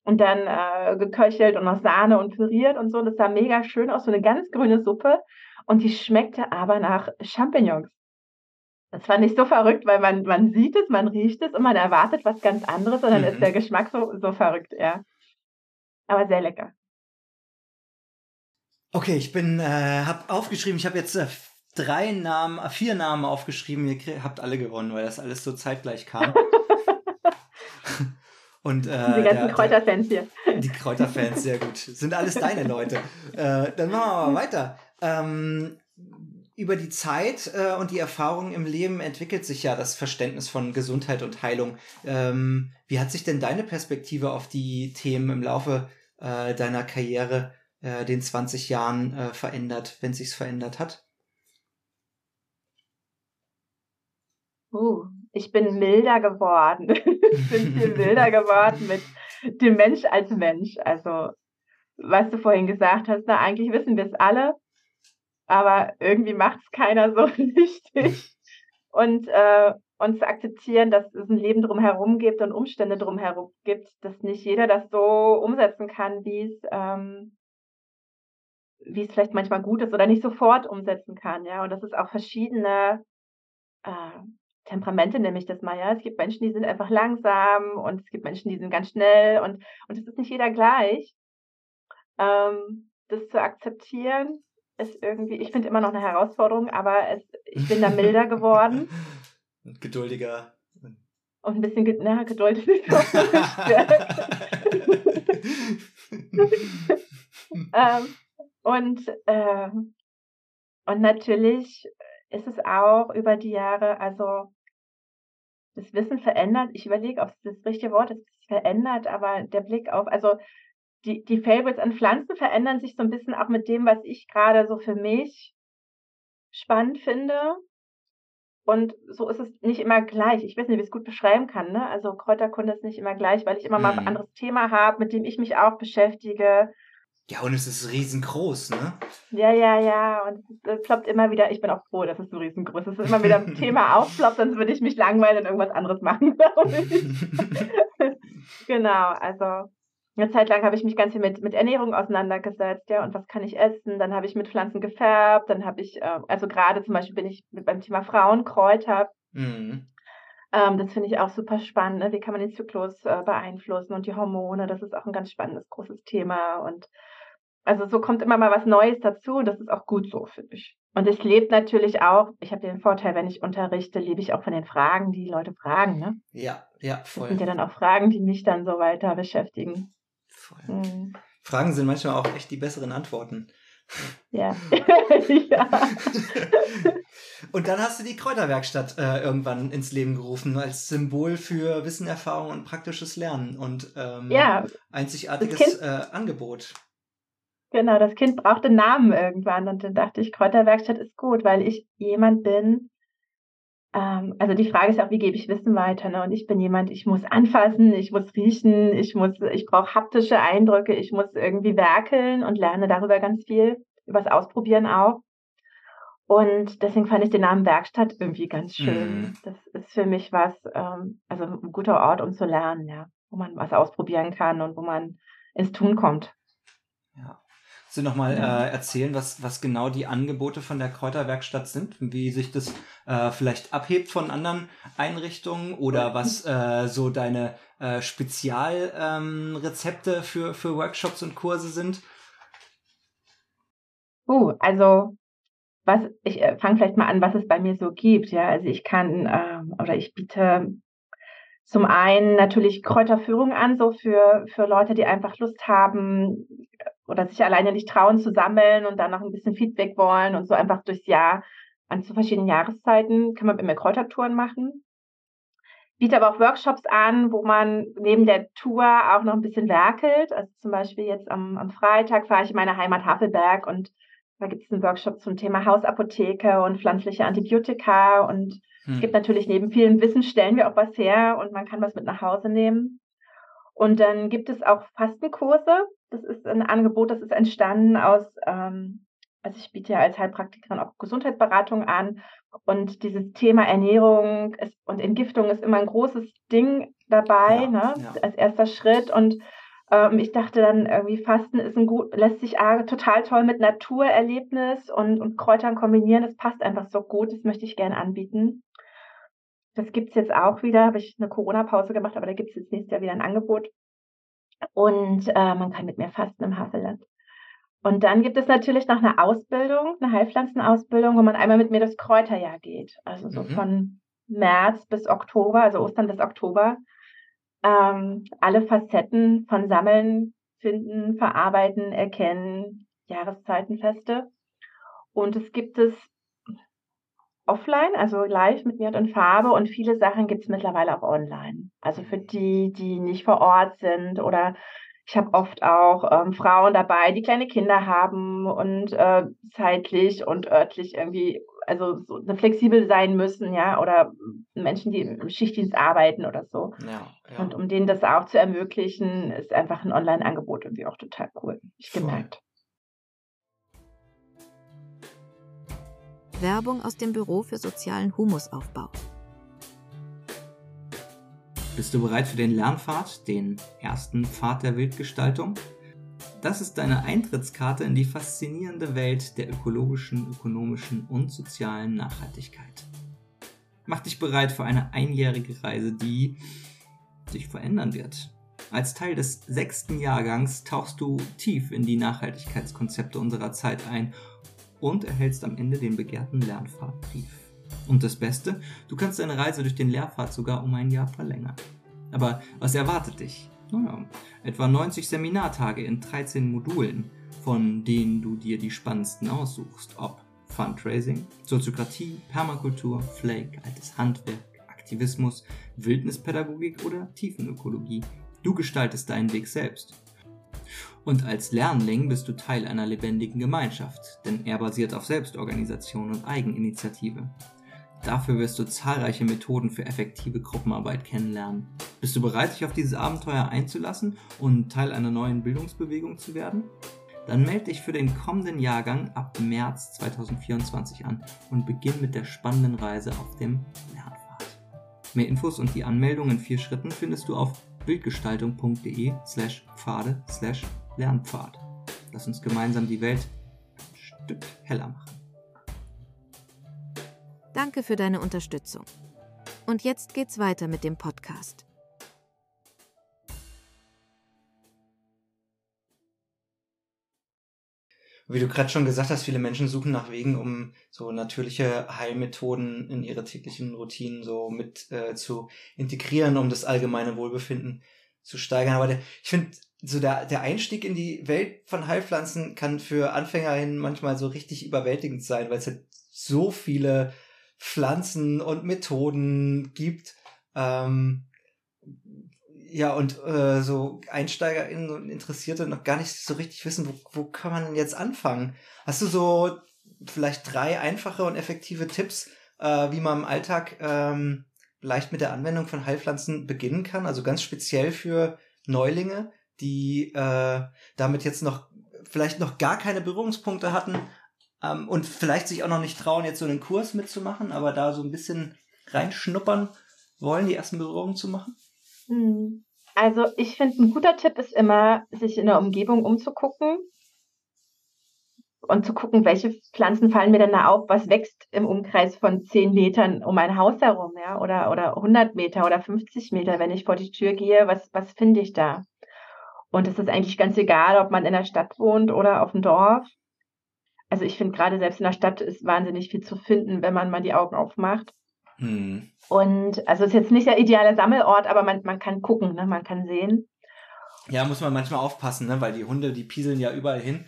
und dann äh, geköchelt und noch Sahne und püriert und so. Das sah mega schön aus, so eine ganz grüne Suppe. Und die schmeckte aber nach Champignons. Das fand ich so verrückt, weil man, man sieht es, man riecht es und man erwartet was ganz anderes und dann mhm. ist der Geschmack so, so verrückt, ja. Aber sehr lecker. Okay, ich bin, äh, hab aufgeschrieben, ich habe jetzt äh, drei Namen, äh, vier Namen aufgeschrieben, ihr habt alle gewonnen, weil das alles so zeitgleich kam. Und, äh, die ganzen Kräuterfans hier. Die Kräuterfans, sehr gut. Sind alles deine Leute. Äh, dann machen wir mal weiter. Ähm, über die Zeit äh, und die Erfahrung im Leben entwickelt sich ja das Verständnis von Gesundheit und Heilung. Ähm, wie hat sich denn deine Perspektive auf die Themen im Laufe äh, deiner Karriere, äh, den 20 Jahren äh, verändert, wenn sich's verändert hat? Uh, ich bin milder geworden. ich bin viel milder geworden mit dem Mensch als Mensch. Also, was du vorhin gesagt hast, na, eigentlich wissen wir es alle aber irgendwie macht es keiner so richtig. Und, äh, und zu akzeptieren, dass es ein Leben drumherum gibt und Umstände drumherum gibt, dass nicht jeder das so umsetzen kann, wie es ähm, wie es vielleicht manchmal gut ist oder nicht sofort umsetzen kann, ja. Und dass es auch verschiedene äh, Temperamente, nämlich das mal, ja. Es gibt Menschen, die sind einfach langsam und es gibt Menschen, die sind ganz schnell und, und es ist nicht jeder gleich. Ähm, das zu akzeptieren ist irgendwie, ich finde immer noch eine Herausforderung, aber es, ich bin da milder geworden. Und geduldiger. Und ein bisschen, na, Geduld ist nicht so ähm, und, äh, und natürlich ist es auch über die Jahre, also das Wissen verändert. Ich überlege, ob es das richtige Wort ist, es verändert, aber der Blick auf, also die, die Favorites an Pflanzen verändern sich so ein bisschen auch mit dem, was ich gerade so für mich spannend finde. Und so ist es nicht immer gleich. Ich weiß nicht, wie ich es gut beschreiben kann. Ne? Also Kräuterkunde ist nicht immer gleich, weil ich immer mal ein Mhm. anderes Thema habe, mit dem ich mich auch beschäftige. Ja, und es ist riesengroß, ne? Ja, ja, ja. Und es ploppt immer wieder. Ich bin auch froh, dass es so riesengroß ist. Es ist immer wieder ein Thema aufploppt, sonst würde ich mich langweilen und irgendwas anderes machen, glaube ich. genau, also eine Zeit lang habe ich mich ganz viel mit, mit Ernährung auseinandergesetzt, ja, und was kann ich essen? Dann habe ich mit Pflanzen gefärbt, dann habe ich, äh, also gerade zum Beispiel bin ich mit beim Thema Frauenkräuter. Mhm. Ähm, das finde ich auch super spannend. Ne? Wie kann man den Zyklus äh, beeinflussen und die Hormone? Das ist auch ein ganz spannendes, großes Thema. Und also so kommt immer mal was Neues dazu und das ist auch gut so, finde ich. Und ich lebe natürlich auch, ich habe den Vorteil, wenn ich unterrichte, lebe ich auch von den Fragen, die Leute fragen. Ne? Ja, ja, Das voll. sind ja dann auch Fragen, die mich dann so weiter beschäftigen. voll. Mhm. Fragen sind manchmal auch echt die besseren Antworten. Ja. ja. und dann hast du die Kräuterwerkstatt äh, irgendwann ins Leben gerufen als Symbol für Wissen, Erfahrung und praktisches Lernen und ähm, ja, einzigartiges Das äh, Angebot. Genau, das Kind brauchte einen Namen irgendwann und dann dachte ich, Kräuterwerkstatt ist gut, weil ich jemand bin, ähm, also die Frage ist auch, wie gebe ich Wissen weiter, ne? Und ich bin jemand, ich muss anfassen, ich muss riechen, ich muss, ich brauche haptische Eindrücke, ich muss irgendwie werkeln und lerne darüber ganz viel, übers Ausprobieren auch. Und deswegen fand ich den Namen Werkstatt irgendwie ganz schön. Mhm. Das ist für mich was, ähm, also ein guter Ort, um zu lernen, ja, wo man was ausprobieren kann und wo man ins Tun kommt. Ja. Du nochmal äh, erzählen, was, was genau die Angebote von der Kräuterwerkstatt sind? Wie sich das äh, vielleicht abhebt von anderen Einrichtungen oder was äh, so deine äh, Spezialrezepte ähm, für, für Workshops und Kurse sind? Uh, also was ich äh, fange vielleicht mal an, was es bei mir so gibt. Ja, also ich kann ähm, oder ich biete zum einen natürlich Kräuterführung an, so für für Leute, die einfach Lust haben äh, oder sich alleine nicht trauen zu sammeln und dann noch ein bisschen Feedback wollen und so einfach durchs Jahr an zu verschiedenen Jahreszeiten kann man mit mir Kräutertouren machen. Biete aber auch Workshops an, wo man neben der Tour auch noch ein bisschen werkelt. Also zum Beispiel jetzt am, am Freitag fahre ich in meine Heimat Havelberg und da gibt es einen Workshop zum Thema Hausapotheke und pflanzliche Antibiotika. Und Hm. es gibt natürlich neben vielem Wissen, stellen wir auch was her und man kann was mit nach Hause nehmen. Und dann gibt es auch Fastenkurse. Das ist ein Angebot, das ist entstanden aus, ähm, also ich biete ja als Heilpraktikerin auch Gesundheitsberatung an. Und dieses Thema Ernährung ist, und Entgiftung ist immer ein großes Ding dabei, Ja, ne? ja. als erster Schritt. Und ähm, ich dachte dann irgendwie, Fasten ist ein gut, lässt sich A, total toll mit Naturerlebnis und, und Kräutern kombinieren. Das passt einfach so gut. Das möchte ich gerne anbieten. Das gibt's jetzt auch wieder. Habe ich eine Corona-Pause gemacht, aber da gibt's jetzt nächstes Jahr wieder ein Angebot. Und äh, man kann mit mir fasten im Havelland. Und dann gibt es natürlich noch eine Ausbildung, eine Heilpflanzenausbildung, wo man einmal mit mir das Kräuterjahr geht. Also so Mhm. von März bis Oktober, also Ostern bis Oktober. Ähm, alle Facetten von Sammeln, Finden, Verarbeiten, Erkennen, Jahreszeitenfeste. Und es gibt es offline, also live mit mir und in Farbe. Und viele Sachen gibt es mittlerweile auch online. Also für die, die nicht vor Ort sind oder ich habe oft auch ähm, Frauen dabei, die kleine Kinder haben und äh, zeitlich und örtlich irgendwie, also so flexibel sein müssen, ja, oder Menschen, die im Schichtdienst arbeiten oder so. Ja, ja. Und um denen das auch zu ermöglichen, ist einfach ein Online-Angebot irgendwie auch total cool. Ich gemerkt. Werbung aus dem Büro für sozialen Humusaufbau. Bist du bereit für den Lernpfad, den ersten Pfad der Wildgestaltung? Das ist deine Eintrittskarte in die faszinierende Welt der ökologischen, ökonomischen und sozialen Nachhaltigkeit. Mach dich bereit für eine einjährige Reise, die sich verändern wird. Als Teil des sechsten Jahrgangs tauchst du tief in die Nachhaltigkeitskonzepte unserer Zeit ein und erhältst am Ende den begehrten Lernpfadbrief. Und das Beste, du kannst deine Reise durch den Lehrpfad sogar um ein Jahr verlängern. Aber was erwartet dich? Naja, etwa 90 Seminartage in 13 Modulen, von denen du dir die spannendsten aussuchst, ob Fundraising, Soziokratie, Permakultur, Flake, altes Handwerk, Aktivismus, Wildnispädagogik oder Tiefenökologie. Du gestaltest deinen Weg selbst. Und als Lernling bist du Teil einer lebendigen Gemeinschaft, denn er basiert auf Selbstorganisation und Eigeninitiative. Dafür wirst du zahlreiche Methoden für effektive Gruppenarbeit kennenlernen. Bist du bereit, dich auf dieses Abenteuer einzulassen und Teil einer neuen Bildungsbewegung zu werden? Dann melde dich für den kommenden Jahrgang ab März 2024 an und beginn mit der spannenden Reise auf dem Lernpfad. Mehr Infos und die Anmeldung in vier Schritten findest du auf bildgestaltung.de slash Pfade slash Lernpfad. Lass uns gemeinsam die Welt ein Stück heller machen. Danke für deine Unterstützung. Und jetzt geht's weiter mit dem Podcast. Wie du gerade schon gesagt hast, viele Menschen suchen nach Wegen, um so natürliche Heilmethoden in ihre täglichen Routinen so mit äh, zu integrieren, um das allgemeine Wohlbefinden zu steigern. Aber der, ich finde, so der, der Einstieg in die Welt von Heilpflanzen kann für AnfängerInnen manchmal so richtig überwältigend sein, weil es halt so viele Pflanzen und Methoden gibt. Ähm, ja, und äh, so EinsteigerInnen und Interessierte noch gar nicht so richtig wissen, wo, wo kann man denn jetzt anfangen? Hast du so vielleicht drei einfache und effektive Tipps, äh, wie man im Alltag ähm, leicht mit der Anwendung von Heilpflanzen beginnen kann? Also ganz speziell für Neulinge, die äh, damit jetzt noch vielleicht noch gar keine Berührungspunkte hatten ähm, und vielleicht sich auch noch nicht trauen, jetzt so einen Kurs mitzumachen, aber da so ein bisschen reinschnuppern wollen, die ersten Berührungen zu machen? Hm. Also ich finde, ein guter Tipp ist immer, sich in der Umgebung umzugucken und zu gucken, welche Pflanzen fallen mir denn da auf, was wächst im Umkreis von 10 Metern um mein Haus herum, ja, oder, oder 100 Meter oder 50 Meter, wenn ich vor die Tür gehe, was, was finde ich da? Und es ist eigentlich ganz egal, ob man in der Stadt wohnt oder auf dem Dorf. Also ich finde gerade selbst in der Stadt ist wahnsinnig viel zu finden, wenn man mal die Augen aufmacht. Hm. Und also es ist jetzt nicht der ideale Sammelort, aber man, man kann gucken, ne? man kann sehen. Ja, muss man manchmal aufpassen, ne? weil die Hunde, die pieseln ja überall hin.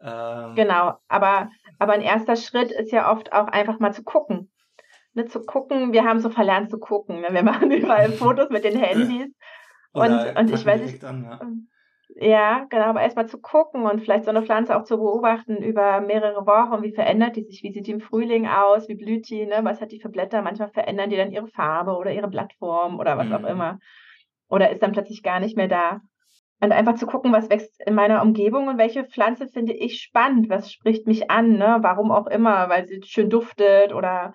Ähm genau, aber, aber ein erster Schritt ist ja oft auch einfach mal zu gucken. Ne, zu gucken, wir haben so verlernt zu gucken. Ne? Wir machen überall Fotos mit den Handys. und, und ich weiß nicht. An, ja. Ja, genau, aber erstmal zu gucken und vielleicht so eine Pflanze auch zu beobachten über mehrere Wochen. Wie verändert die sich? Wie sieht die im Frühling aus? Wie blüht die? Ne? Was hat die für Blätter? Manchmal verändern die dann ihre Farbe oder ihre Blattform oder was mhm. auch immer. Oder ist dann plötzlich gar nicht mehr da. Und einfach zu gucken, was wächst in meiner Umgebung und welche Pflanze finde ich spannend, was spricht mich an, ne? warum auch immer, weil sie schön duftet oder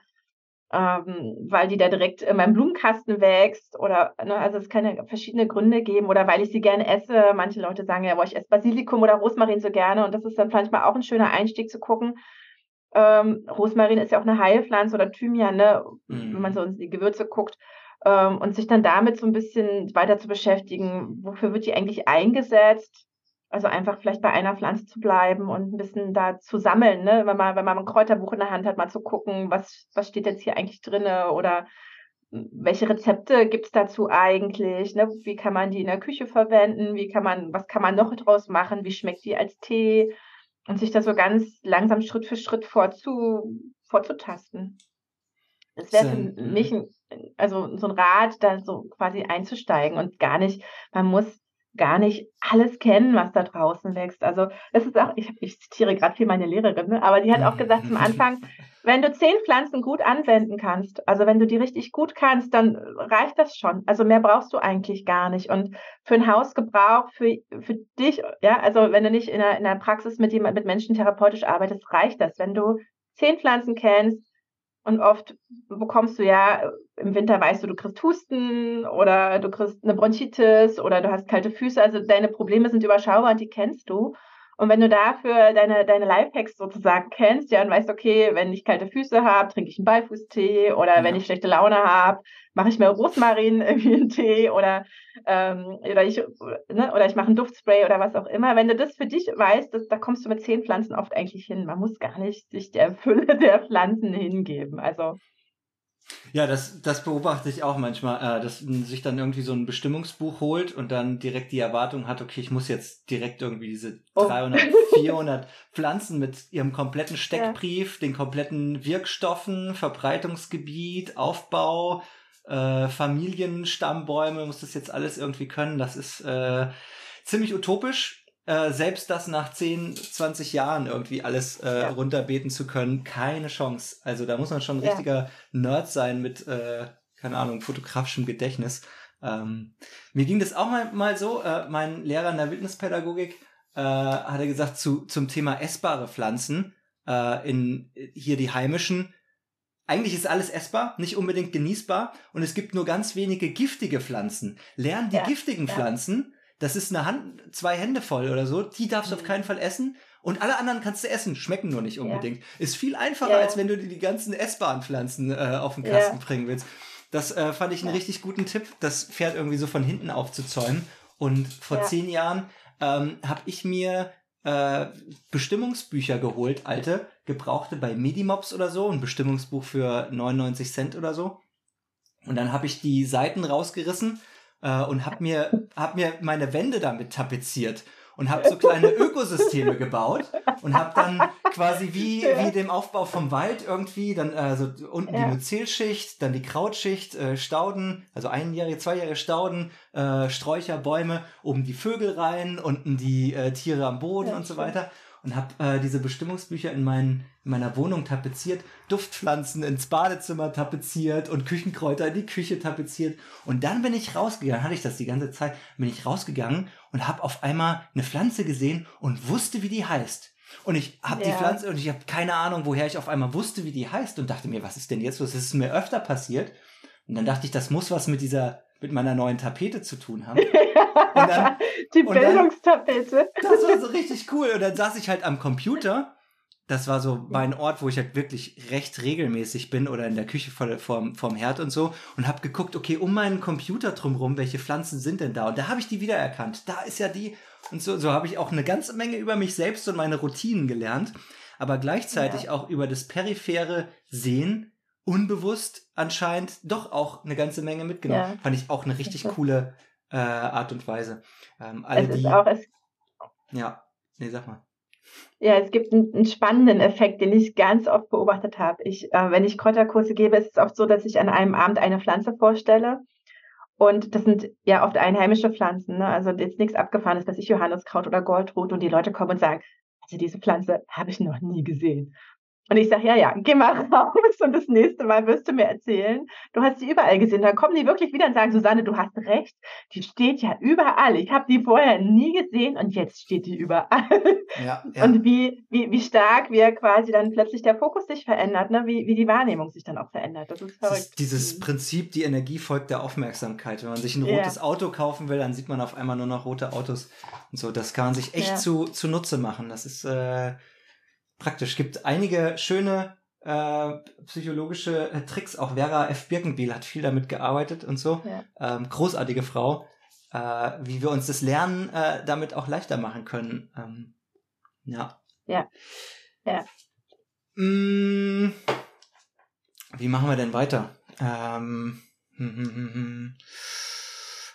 ähm, weil die da direkt in meinem Blumenkasten wächst oder ne, also es kann ja verschiedene Gründe geben oder weil ich sie gerne esse. Manche Leute sagen ja, boah, ich esse Basilikum oder Rosmarin so gerne und das ist dann manchmal auch ein schöner Einstieg zu gucken. Ähm, Rosmarin ist ja auch eine Heilpflanze oder Thymian, ne, mhm. wenn man so in die Gewürze guckt ähm, und sich dann damit so ein bisschen weiter zu beschäftigen, wofür wird die eigentlich eingesetzt? Also einfach vielleicht bei einer Pflanze zu bleiben und ein bisschen da zu sammeln, ne? Wenn man, wenn man ein Kräuterbuch in der Hand hat, mal zu gucken, was, was steht jetzt hier eigentlich drin oder welche Rezepte gibt es dazu eigentlich? Ne? Wie kann man die in der Küche verwenden? Wie kann man, was kann man noch draus machen? Wie schmeckt die als Tee? Und sich da so ganz langsam Schritt für Schritt vorzu, vorzutasten. Es wäre für mich ein, also so ein Rat, da so quasi einzusteigen und gar nicht, man muss gar nicht alles kennen, was da draußen wächst. Also das ist auch, ich, ich zitiere gerade viel meine Lehrerin, ne? aber die hat auch gesagt zum Anfang, wenn du zehn Pflanzen gut anwenden kannst, also wenn du die richtig gut kannst, dann reicht das schon. Also mehr brauchst du eigentlich gar nicht. Und für ein Hausgebrauch, für, für dich, ja, also wenn du nicht in der, in der Praxis mit jemand, mit Menschen therapeutisch arbeitest, reicht das. Wenn du zehn Pflanzen kennst, und oft bekommst du ja, im Winter weißt du, du kriegst Husten oder du kriegst eine Bronchitis oder du hast kalte Füße. Also deine Probleme sind überschaubar und die kennst du. Und wenn du dafür deine, deine Lifehacks sozusagen kennst, ja, und weißt, okay, wenn ich kalte Füße habe, trinke ich einen Beifußtee oder ja. wenn ich schlechte Laune habe, mache ich mir Rosmarin irgendwie einen Tee oder, ähm, oder ich, ne, oder ich mache einen Duftspray oder was auch immer. Wenn du das für dich weißt, das, da kommst du mit zehn Pflanzen oft eigentlich hin. Man muss gar nicht sich der Fülle der Pflanzen hingeben. Also ja, das, das beobachte ich auch manchmal, äh, dass man sich dann irgendwie so ein Bestimmungsbuch holt und dann direkt die Erwartung hat, okay, ich muss jetzt direkt irgendwie diese 300, oh. 400 Pflanzen mit ihrem kompletten Steckbrief, ja. den kompletten Wirkstoffen, Verbreitungsgebiet, Aufbau, äh, Familienstammbäume, muss das jetzt alles irgendwie können. Das ist äh, ziemlich utopisch. Äh, selbst das nach 10, 20 Jahren irgendwie alles äh, ja. runterbeten zu können, keine Chance. Also da muss man schon ein ja. richtiger Nerd sein mit, äh, keine Ahnung, fotografischem Gedächtnis. Ähm, mir ging das auch mal, mal so, äh, mein Lehrer in der Wildnispädagogik äh, hatte gesagt, zu, zum Thema essbare Pflanzen, äh, in hier die heimischen, eigentlich ist alles essbar, nicht unbedingt genießbar und es gibt nur ganz wenige giftige Pflanzen. Lern die ja, giftigen ja. Pflanzen, das ist eine Hand, zwei Hände voll oder so, die darfst du mhm. auf keinen Fall essen und alle anderen kannst du essen, schmecken nur nicht unbedingt. Ja. Ist viel einfacher, als wenn du dir die ganzen essbaren Pflanzen äh, auf den Kasten bringen willst. Das äh, fand ich einen richtig guten Tipp, das Pferd irgendwie so von hinten aufzuzäumen. Und vor zehn Jahren ähm, habe ich mir äh, Bestimmungsbücher geholt, alte, gebrauchte bei Medimobs oder so, ein Bestimmungsbuch für 99 Cent oder so. Und dann habe ich die Seiten rausgerissen äh, und habe mir, hab mir meine Wände damit tapeziert und habe so kleine Ökosysteme gebaut und habe dann quasi wie, wie dem Aufbau vom Wald irgendwie, dann also unten ja. die Myzelschicht, dann die Krautschicht, äh, Stauden, also einjährige, zweijährige Stauden, äh, Sträucher, Bäume, oben die Vögel rein, unten die äh, Tiere am Boden ja, und so weiter und habe äh, diese Bestimmungsbücher in, mein, in meiner Wohnung tapeziert, Duftpflanzen ins Badezimmer tapeziert und Küchenkräuter in die Küche tapeziert. Und dann bin ich rausgegangen, hatte ich das die ganze Zeit, bin ich rausgegangen und habe auf einmal eine Pflanze gesehen und wusste, wie die heißt. Und ich habe ja. die Pflanze und ich habe keine Ahnung, woher ich auf einmal wusste, wie die heißt und dachte mir, was ist denn jetzt los? Das ist mir öfter passiert. Und dann dachte ich, das muss was mit dieser mit meiner neuen Tapete zu tun haben. Dann, die Bildungstapete. Dann, das war so richtig cool. Und dann saß ich halt am Computer. Das war so mein Ort, wo ich halt wirklich recht regelmäßig bin oder in der Küche vor, vorm, vorm Herd und so und habe geguckt, okay, um meinen Computer drumherum, welche Pflanzen sind denn da? Und da habe ich die wiedererkannt. Da ist ja die. Und so, so habe ich auch eine ganze Menge über mich selbst und meine Routinen gelernt, aber gleichzeitig ja. auch über das periphere Sehen unbewusst anscheinend doch auch eine ganze Menge mitgenommen. Ja. Fand ich auch eine richtig coole äh, Art und Weise. Ähm, alle die, auch, es, ja, nee, sag mal. Ja, es gibt einen, einen, spannenden Effekt, den ich ganz oft beobachtet habe. Ich, äh, wenn ich Kräuterkurse gebe, ist es oft so, dass ich an einem Abend eine Pflanze vorstelle. Und das sind ja oft einheimische Pflanzen, ne? also jetzt nichts abgefahrenes, dass ich Johanniskraut oder Goldrot und die Leute kommen und sagen, also diese Pflanze habe ich noch nie gesehen. Und ich sage, ja, ja, geh mal raus und das nächste Mal wirst du mir erzählen. Du hast sie überall gesehen. Da kommen die wirklich wieder und sagen, Susanne, du hast recht. Die steht ja überall. Ich habe die vorher nie gesehen und jetzt steht die überall. Ja, ja. Und wie, wie, wie stark wir quasi dann plötzlich der Fokus sich verändert, ne? wie, wie die Wahrnehmung sich dann auch verändert. Das ist verrückt. Ist dieses mhm. Prinzip, die Energie folgt der Aufmerksamkeit. Wenn man sich ein rotes ja. Auto kaufen will, dann sieht man auf einmal nur noch rote Autos und so. Das kann man sich echt zu, zu Nutze machen. Das ist... Äh, praktisch. Gibt einige schöne äh, psychologische äh, Tricks. Auch Vera F. Birkenbiel hat viel damit gearbeitet und so. Ja. Ähm, großartige Frau. Äh, wie wir uns das Lernen äh, damit auch leichter machen können. Ähm, ja. Ja. Ja. Mm, wie machen wir denn weiter? Ähm, hm, hm, hm, hm.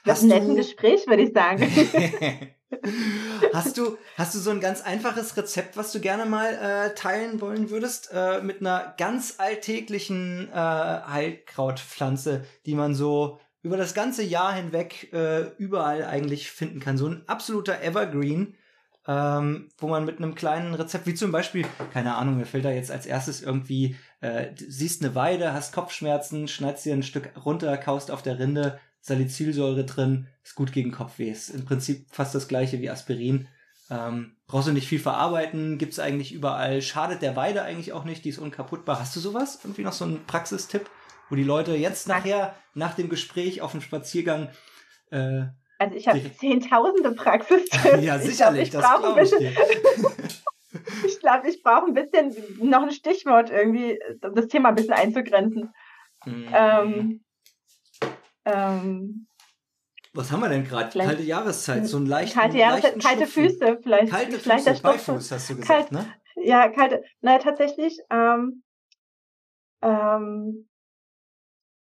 Das ist ein nettes Gespräch, würde ich sagen. hast du, hast du so ein ganz einfaches Rezept, was du gerne mal äh, teilen wollen würdest, äh, mit einer ganz alltäglichen äh, Heilkrautpflanze, die man so über das ganze Jahr hinweg äh, überall eigentlich finden kann? So ein absoluter Evergreen, ähm, wo man mit einem kleinen Rezept, wie zum Beispiel, keine Ahnung, mir fällt da jetzt als erstes irgendwie, äh, siehst eine Weide, hast Kopfschmerzen, schneidest dir ein Stück runter, kaust auf der Rinde, Salicylsäure drin, ist gut gegen Kopfweh. Ist im Prinzip fast das gleiche wie Aspirin. Ähm, brauchst du nicht viel verarbeiten, gibt's eigentlich überall. Schadet der Weide eigentlich auch nicht, die ist unkaputtbar. Hast du sowas? Irgendwie noch so einen Praxistipp, wo die Leute jetzt nachher, nach dem Gespräch auf dem Spaziergang äh, also ich habe zehntausende Praxistipps. ja, sicherlich, glaub, das glaube ich dir. ich glaube, ich brauche ein bisschen noch ein Stichwort irgendwie, um das Thema ein bisschen einzugrenzen. Mhm. Ähm, ähm, was haben wir denn gerade? Kalte Jahreszeit, so ein leichten, kalte Jahreszeit, kalte Füße, vielleicht. Kalte vielleicht Füße, Beifuß hast du gesagt, kalt, ne? Ja, kalte, naja, tatsächlich, ähm, ähm,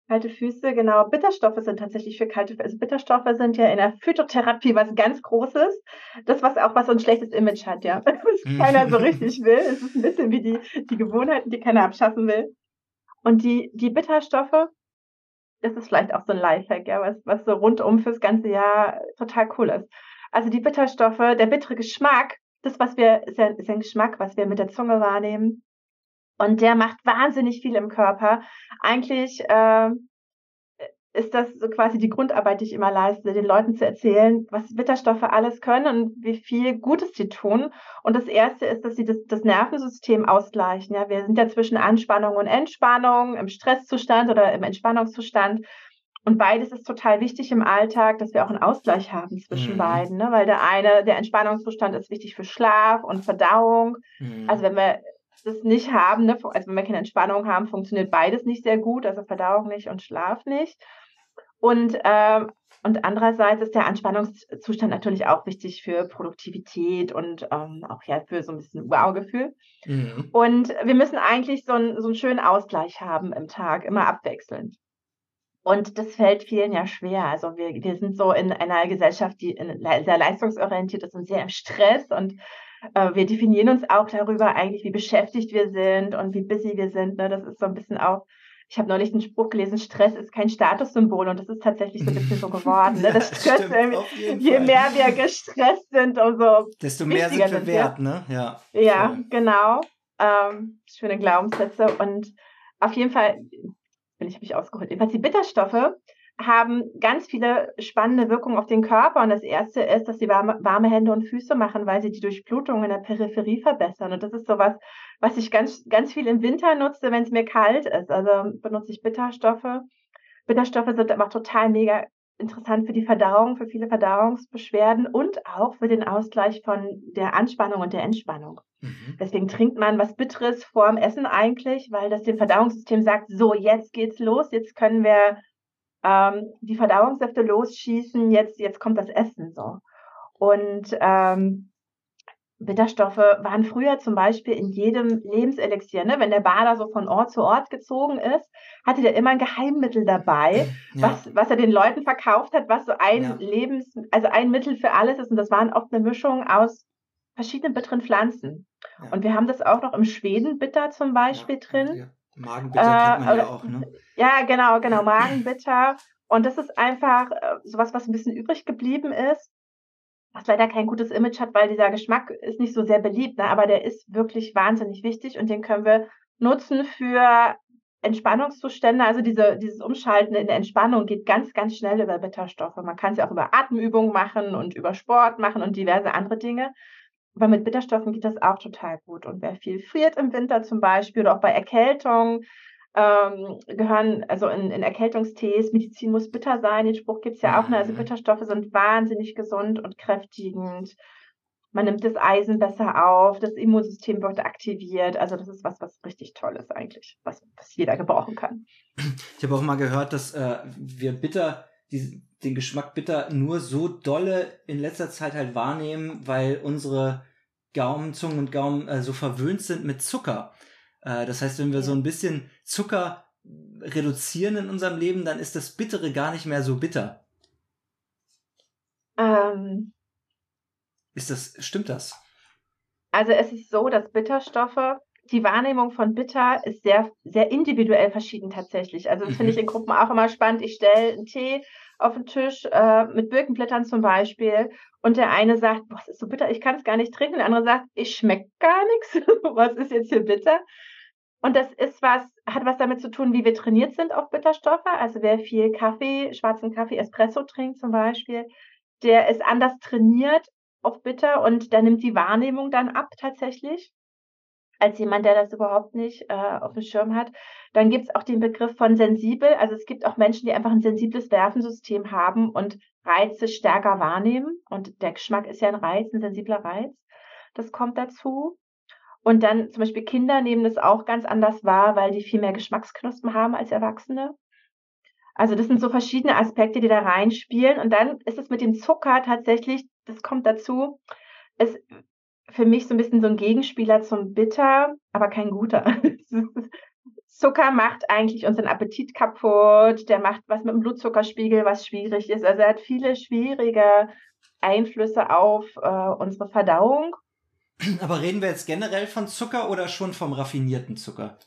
kalte Füße, genau. Bitterstoffe sind tatsächlich für kalte Füße. Also Bitterstoffe sind ja in der Phytotherapie was ganz Großes. Das, was auch was so ein schlechtes Image hat, ja. Was mhm. keiner so richtig will. Es ist ein bisschen wie die, die Gewohnheiten, die keiner abschaffen will. Und die, die Bitterstoffe, ist es vielleicht auch so ein Lifehack, ja, was, was so rundum fürs ganze Jahr total cool ist. Also die Bitterstoffe, der bittere Geschmack, das, was wir, ist ja, ist ein Geschmack, was wir mit der Zunge wahrnehmen. Und der macht wahnsinnig viel im Körper. Eigentlich äh, ist das so quasi die Grundarbeit, die ich immer leiste, den Leuten zu erzählen, was Bitterstoffe alles können und wie viel Gutes sie tun. Und das erste ist, dass sie das, das Nervensystem ausgleichen. Ja, wir sind ja zwischen Anspannung und Entspannung, im Stresszustand oder im Entspannungszustand. Und beides ist total wichtig im Alltag, dass wir auch einen Ausgleich haben zwischen mhm. beiden, ne? weil der eine, der Entspannungszustand ist wichtig für Schlaf und Verdauung. Mhm. Also wenn wir das nicht haben, ne? also wenn wir keine Entspannung haben, funktioniert beides nicht sehr gut, also Verdauung nicht und Schlaf nicht. Und, äh, und andererseits ist der Anspannungszustand natürlich auch wichtig für Produktivität und ähm, auch ja für so ein bisschen Wow-Gefühl. Mhm. Und wir müssen eigentlich so, ein, so einen schönen Ausgleich haben im Tag, immer abwechselnd. Und das fällt vielen ja schwer. Also wir, wir sind so in einer Gesellschaft, die sehr leistungsorientiert ist und sehr im Stress und äh, wir definieren uns auch darüber eigentlich, wie beschäftigt wir sind und wie busy wir sind. Ne? Das ist so ein bisschen auch ich habe neulich einen Spruch gelesen, Stress ist kein Statussymbol und das ist tatsächlich so ein bisschen so geworden. Ne? Das Stress, je mehr wir gestresst sind, umso desto mehr sind wir wert, ne? Ja, ja genau. Ähm, schöne Glaubenssätze und auf jeden Fall, bin ich, habe ich ausgeholt, jedenfalls die Bitterstoffe haben ganz viele spannende Wirkungen auf den Körper. Und das erste ist, dass sie warme, warme Hände und Füße machen, weil sie die Durchblutung in der Peripherie verbessern. Und das ist sowas, was ich ganz, ganz viel im Winter nutze, wenn es mir kalt ist. Also benutze ich Bitterstoffe. Bitterstoffe sind aber total mega interessant für die Verdauung, für viele Verdauungsbeschwerden und auch für den Ausgleich von der Anspannung und der Entspannung. Mhm. Deswegen trinkt man was Bitteres vor dem Essen eigentlich, weil das dem Verdauungssystem sagt, so, jetzt geht's los, jetzt können wir ähm, die Verdauungssäfte losschießen, jetzt, jetzt kommt das Essen so. Und ähm, Bitterstoffe waren früher zum Beispiel in jedem Lebenselixier. Ne? Wenn der Bader so von Ort zu Ort gezogen ist, hatte der immer ein Geheimmittel dabei, ja. was, was er den Leuten verkauft hat, was so ein ja. Lebens, also ein Mittel für alles ist. Und das waren oft eine Mischung aus verschiedenen bitteren Pflanzen. Ja. Und wir haben das auch noch im Schwedenbitter zum Beispiel drin. Magenbitter äh, kennt man ja auch, ne? Ja, genau, genau, Magenbitter. Und das ist einfach äh, sowas, was ein bisschen übrig geblieben ist, was leider kein gutes Image hat, weil dieser Geschmack ist nicht so sehr beliebt, ne? aber der ist wirklich wahnsinnig wichtig und den können wir nutzen für Entspannungszustände, also diese, dieses Umschalten in der Entspannung geht ganz, ganz schnell über Bitterstoffe. Man kann es ja auch über Atemübungen machen und über Sport machen und diverse andere Dinge. Aber mit Bitterstoffen geht das auch total gut. Und wer viel friert im Winter zum Beispiel oder auch bei Erkältung, ähm, gehören, also in, in Erkältungstees, Medizin muss bitter sein, den Spruch gibt es ja auch. Ne? Also mhm. Bitterstoffe sind wahnsinnig gesund und kräftigend. Man nimmt das Eisen besser auf, das Immunsystem wird aktiviert. Also das ist was, was richtig toll ist eigentlich, was, was jeder gebrauchen kann. Ich habe auch mal gehört, dass äh, wir bitter die, den Geschmack bitter nur so dolle in letzter Zeit halt wahrnehmen, weil unsere Gaumen, Zungen und Gaumen äh, so verwöhnt sind mit Zucker. Äh, das heißt, wenn wir so ein bisschen Zucker reduzieren in unserem Leben, dann ist das Bittere gar nicht mehr so bitter. Ähm, ist das, stimmt das? Also es ist so, dass Bitterstoffe die Wahrnehmung von bitter ist sehr, sehr individuell verschieden tatsächlich. Also das mhm. finde ich in Gruppen auch immer spannend. Ich stelle einen Tee auf den Tisch äh, mit Birkenblättern zum Beispiel und der eine sagt, boah, das ist so bitter, ich kann es gar nicht trinken. Der andere sagt, ich schmecke gar nichts. was ist jetzt hier bitter? Und das ist was, hat was damit zu tun, wie wir trainiert sind auf Bitterstoffe. Also wer viel Kaffee, schwarzen Kaffee, Espresso trinkt zum Beispiel, der ist anders trainiert auf bitter und da nimmt die Wahrnehmung dann ab tatsächlich als jemand, der das überhaupt nicht äh, auf dem Schirm hat. Dann gibt es auch den Begriff von sensibel. Also es gibt auch Menschen, die einfach ein sensibles Nervensystem haben und Reize stärker wahrnehmen. Und der Geschmack ist ja ein Reiz, ein sensibler Reiz. Das kommt dazu. Und dann zum Beispiel Kinder nehmen das auch ganz anders wahr, weil die viel mehr Geschmacksknospen haben als Erwachsene. Also das sind so verschiedene Aspekte, die da reinspielen. Und dann ist es mit dem Zucker tatsächlich, das kommt dazu, es für mich so ein bisschen so ein Gegenspieler zum Bitter, aber kein guter. Zucker macht eigentlich unseren Appetit kaputt, der macht was mit dem Blutzuckerspiegel, was schwierig ist. Also er hat viele schwierige Einflüsse auf äh, unsere Verdauung. Aber reden wir jetzt generell von Zucker oder schon vom raffinierten Zucker?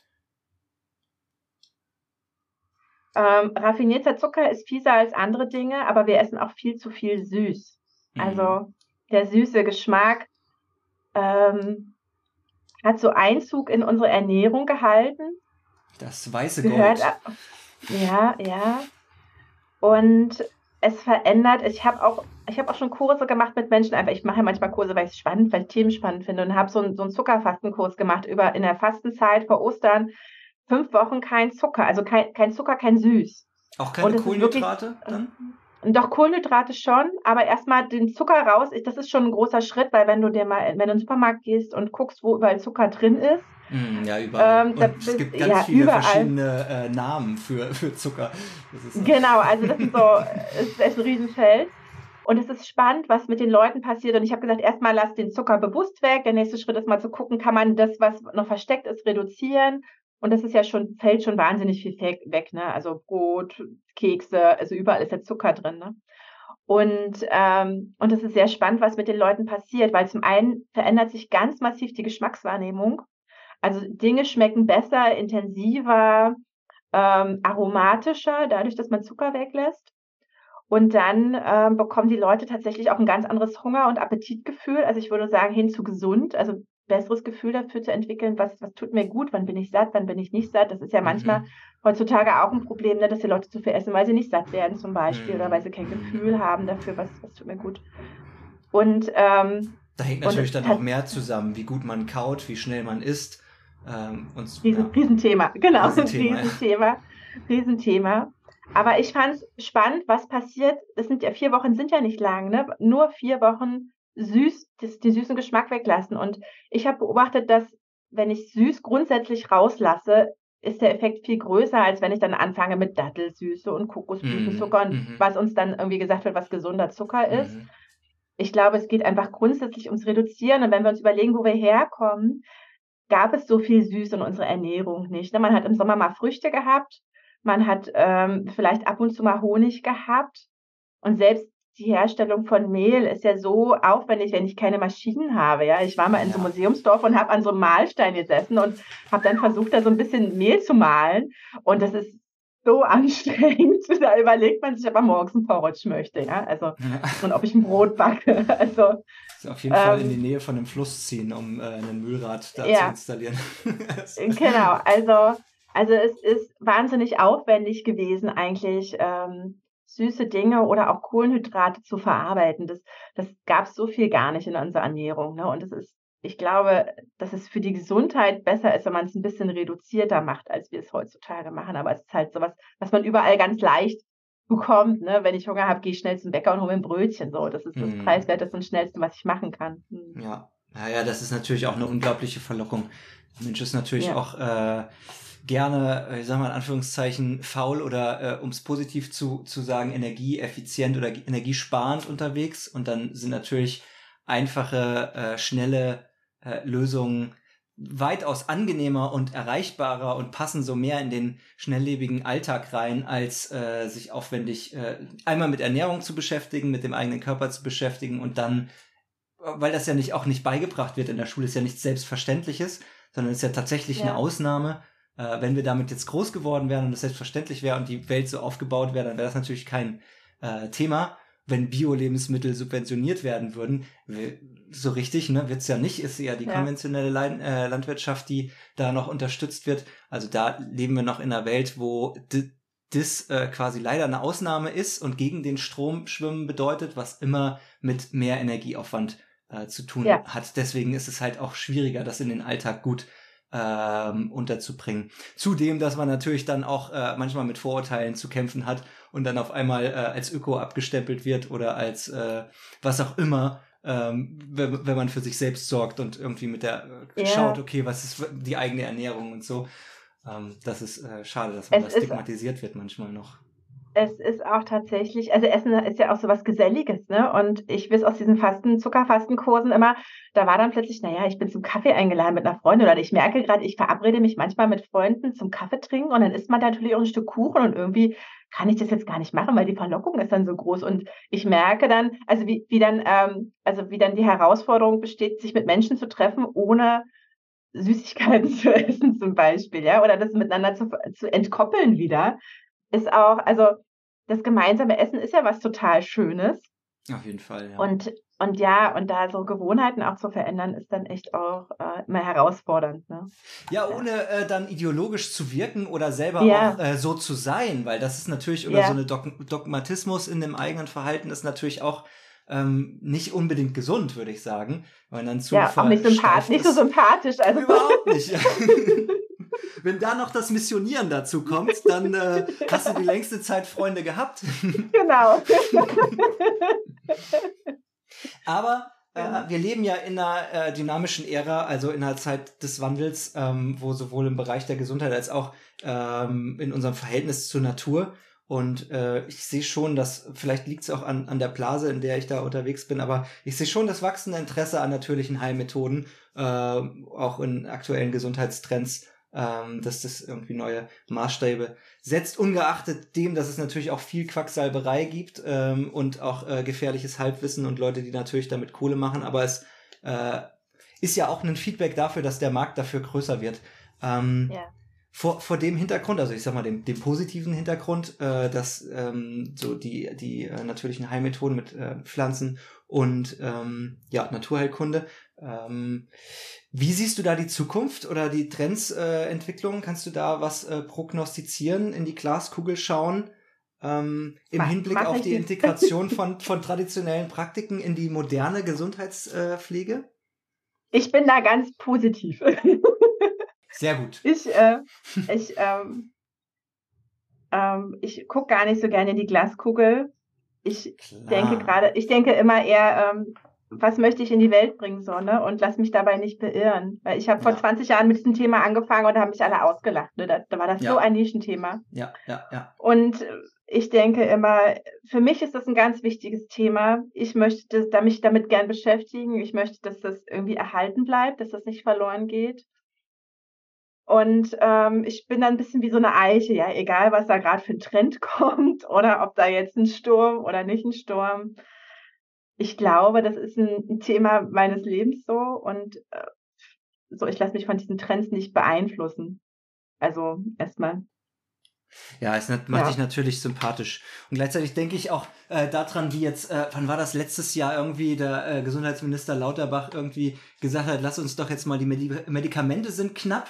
Ähm, raffinierter Zucker ist fieser als andere Dinge, aber wir essen auch viel zu viel süß. Also der süße Geschmack ähm, hat so Einzug in unsere Ernährung gehalten. Das weiße Gehört, Gold. Ja, ja. Und es verändert. Ich habe auch, ich habe auch schon Kurse gemacht mit Menschen. Einfach, ich mache ja manchmal Kurse, weil ich es spannend, weil ich Themen spannend finde und habe so, einen, so einen Zuckerfastenkurs gemacht über in der Fastenzeit vor Ostern fünf Wochen kein Zucker, also kein, kein Zucker, kein Süß. Auch keine Kohlenhydrate wirklich, dann? Doch Kohlenhydrate schon, aber erstmal den Zucker raus. Das ist schon ein großer Schritt, weil wenn du dir mal, wenn du in den Supermarkt gehst und guckst, wo überall Zucker drin ist, mm, ja, überall. Ähm, es bist, gibt ganz ja, viele überall. verschiedene äh, Namen für, für Zucker. genau, also das ist so, ist, ist ein Riesenfeld. Und es ist spannend, was mit den Leuten passiert. Und ich habe gesagt, erstmal lass den Zucker bewusst weg. Der nächste Schritt ist mal zu gucken, kann man das, was noch versteckt ist, reduzieren. Und das ist ja schon, fällt schon wahnsinnig viel weg, ne? Also Brot, Kekse, also überall ist der Zucker drin, ne? Und, ähm, und es ist sehr spannend, was mit den Leuten passiert, weil zum einen verändert sich ganz massiv die Geschmackswahrnehmung. Also Dinge schmecken besser, intensiver, ähm, aromatischer, dadurch, dass man Zucker weglässt. Und dann ähm, bekommen die Leute tatsächlich auch ein ganz anderes Hunger- und Appetitgefühl. Also ich würde sagen, hin zu gesund. Also besseres Gefühl dafür zu entwickeln, was, was tut mir gut, wann bin ich satt, wann bin ich nicht satt. Das ist ja manchmal mhm. heutzutage auch ein Problem, ne, dass die Leute zu viel essen, weil sie nicht satt werden zum Beispiel mhm. oder weil sie kein Gefühl haben dafür, was, was tut mir gut. Und ähm, da hängt natürlich dann auch mehr zusammen, wie gut man kaut, wie schnell man isst. Ähm, und, Riesen, ja. Riesenthema, genau, Riesenthema. Riesenthema. Riesenthema. Aber ich fand es spannend, was passiert. Es sind ja vier Wochen, sind ja nicht lang, ne? Nur vier Wochen süß, das, den süßen Geschmack weglassen. Und ich habe beobachtet, dass wenn ich süß grundsätzlich rauslasse, ist der Effekt viel größer, als wenn ich dann anfange mit Dattelsüße und Kokosblütenzucker und mhm. was uns dann irgendwie gesagt wird, was gesunder Zucker ist. Mhm. Ich glaube, es geht einfach grundsätzlich ums Reduzieren. Und wenn wir uns überlegen, wo wir herkommen, gab es so viel Süß in unserer Ernährung nicht. Ne? Man hat im Sommer mal Früchte gehabt, man hat ähm, vielleicht ab und zu mal Honig gehabt. Und selbst die Herstellung von Mehl ist ja so aufwendig, wenn ich keine Maschinen habe. Ja, ich war mal in so einem Museumsdorf und habe an so einem Mahlstein gesessen und habe dann versucht, da so ein bisschen Mehl zu mahlen. Und das ist so anstrengend. Da überlegt man sich, ob man morgens ein Porridge möchte, ja. Also ja. und ob ich ein Brot backe. Also also auf jeden ähm, Fall in die Nähe von einem Fluss ziehen, um äh, ein Mühlrad da ja. zu installieren. genau, also also es ist wahnsinnig aufwendig gewesen eigentlich. Ähm, süße Dinge oder auch Kohlenhydrate zu verarbeiten. Das, das gab es so viel gar nicht in unserer Ernährung. Ne? Und es ist, ich glaube, dass es für die Gesundheit besser ist, wenn man es ein bisschen reduzierter macht, als wir es heutzutage machen. Aber es ist halt sowas, was man überall ganz leicht bekommt. Ne? Wenn ich Hunger habe, gehe ich schnell zum Bäcker und hole mir ein Brötchen. So, das ist das mm. preiswerteste und schnellste, was ich machen kann. Hm. Ja. Naja, das ist natürlich auch eine unglaubliche Verlockung. Der Mensch ist natürlich ja. auch äh, gerne, ich sag mal in Anführungszeichen, faul oder äh, um es positiv zu, zu sagen, energieeffizient oder energiesparend unterwegs. Und dann sind natürlich einfache, äh, schnelle äh, Lösungen weitaus angenehmer und erreichbarer und passen so mehr in den schnelllebigen Alltag rein, als äh, sich aufwendig äh, einmal mit Ernährung zu beschäftigen, mit dem eigenen Körper zu beschäftigen und dann, weil das ja nicht auch nicht beigebracht wird in der Schule, ist ja nichts Selbstverständliches, sondern ist ja tatsächlich ja. eine Ausnahme äh, wenn wir damit jetzt groß geworden wären und das selbstverständlich wäre und die Welt so aufgebaut wäre, dann wäre das natürlich kein äh, Thema. Wenn Bio-Lebensmittel subventioniert werden würden, so richtig, ne, wird's ja nicht, ist ja die ja. konventionelle Lein, äh, Landwirtschaft, die da noch unterstützt wird. Also da leben wir noch in einer Welt, wo das äh, quasi leider eine Ausnahme ist und gegen den Strom schwimmen bedeutet, was immer mit mehr Energieaufwand äh, zu tun ja. hat. Deswegen ist es halt auch schwieriger, das in den Alltag gut ähm, unterzubringen. Zudem, dass man natürlich dann auch äh, manchmal mit Vorurteilen zu kämpfen hat und dann auf einmal äh, als Öko abgestempelt wird oder als äh, was auch immer, ähm, wenn, wenn man für sich selbst sorgt und irgendwie mit der äh, yeah. schaut, okay, was ist die eigene Ernährung und so. Ähm, das ist äh, schade, dass man es da stigmatisiert wird manchmal noch es ist auch tatsächlich, also Essen ist ja auch so was Geselliges, ne? Und ich weiß aus diesen Fasten, Zuckerfastenkursen immer, da war dann plötzlich, naja, ich bin zum Kaffee eingeladen mit einer Freundin oder ich merke gerade, ich verabrede mich manchmal mit Freunden zum Kaffee trinken und dann isst man da natürlich auch ein Stück Kuchen und irgendwie kann ich das jetzt gar nicht machen, weil die Verlockung ist dann so groß. Und ich merke dann, also wie, wie dann, ähm, also wie dann die Herausforderung besteht, sich mit Menschen zu treffen, ohne Süßigkeiten zu essen zum Beispiel, ja, oder das miteinander zu, zu entkoppeln wieder ist auch, also das gemeinsame Essen ist ja was total Schönes. Auf jeden Fall, ja. Und und ja, und da so Gewohnheiten auch zu verändern, ist dann echt auch äh, immer herausfordernd. Ne? Ja, ohne äh, dann ideologisch zu wirken oder selber ja. auch äh, so zu sein, weil das ist natürlich, oder ja. so eine Dog Dogmatismus in dem eigenen Verhalten ist natürlich auch ähm, nicht unbedingt gesund, würde ich sagen. Weil dann zu ja, auch nicht, sympath nicht so sympathisch. Also. Überhaupt nicht. Ja. Wenn da noch das Missionieren dazu kommt, dann äh, hast du die längste Zeit Freunde gehabt. Genau. Aber äh, wir leben ja in einer äh, dynamischen Ära, also in einer Zeit des Wandels, ähm, wo sowohl im Bereich der Gesundheit als auch ähm, in unserem Verhältnis zur Natur und äh, ich sehe schon, dass, vielleicht liegt es auch an, an der Blase, in der ich da unterwegs bin, aber ich sehe schon das wachsende Interesse an natürlichen Heilmethoden, äh, auch in aktuellen Gesundheitstrends, ähm, dass das irgendwie neue Maßstäbe setzt, ungeachtet dem, dass es natürlich auch viel Quacksalberei gibt ähm, und auch äh, gefährliches Halbwissen und Leute, die natürlich damit Kohle machen, aber es äh, ist ja auch ein Feedback dafür, dass der Markt dafür größer wird. Ähm, ja vor, vor dem Hintergrund, also ich sag mal dem, dem positiven Hintergrund, äh, dass ähm, so die, die äh, natürlichen Heilmethoden mit äh, Pflanzen und ähm, ja, Naturheilkunde. Ähm, wie siehst du da die Zukunft oder die Trendsentwicklung? Äh, Kannst du da was äh, prognostizieren, in die Glaskugel schauen? Ähm, Im mach, Hinblick mach auf die Integration von, von traditionellen Praktiken in die moderne Gesundheitspflege? Ich bin da ganz positiv. Sehr gut. Ich, äh, ich, ähm, ähm, ich gucke gar nicht so gerne in die Glaskugel. Ich Klar. denke gerade, ich denke immer eher, ähm, was möchte ich in die Welt bringen, so, ne? Und lass mich dabei nicht beirren. Weil ich habe vor 20 Jahren mit diesem Thema angefangen und da haben mich alle ausgelacht. Ne? Da, da war das ja. so ein Nischenthema. Ja, ja, ja. Und ich denke immer, für mich ist das ein ganz wichtiges Thema. Ich möchte das, mich damit gern beschäftigen. Ich möchte, dass das irgendwie erhalten bleibt, dass das nicht verloren geht. Und ähm, ich bin dann ein bisschen wie so eine Eiche, ja, egal was da gerade für ein Trend kommt oder ob da jetzt ein Sturm oder nicht ein Sturm. Ich glaube, das ist ein, Thema meines Lebens so und äh, so, ich lasse mich von diesen Trends nicht beeinflussen. Also erstmal. Ja, es macht ja. dich natürlich sympathisch. Und gleichzeitig denke ich auch äh, daran, wie jetzt, äh, wann war das letztes Jahr irgendwie der äh, Gesundheitsminister Lauterbach irgendwie gesagt hat, lass uns doch jetzt mal die Medi Medikamente sind knapp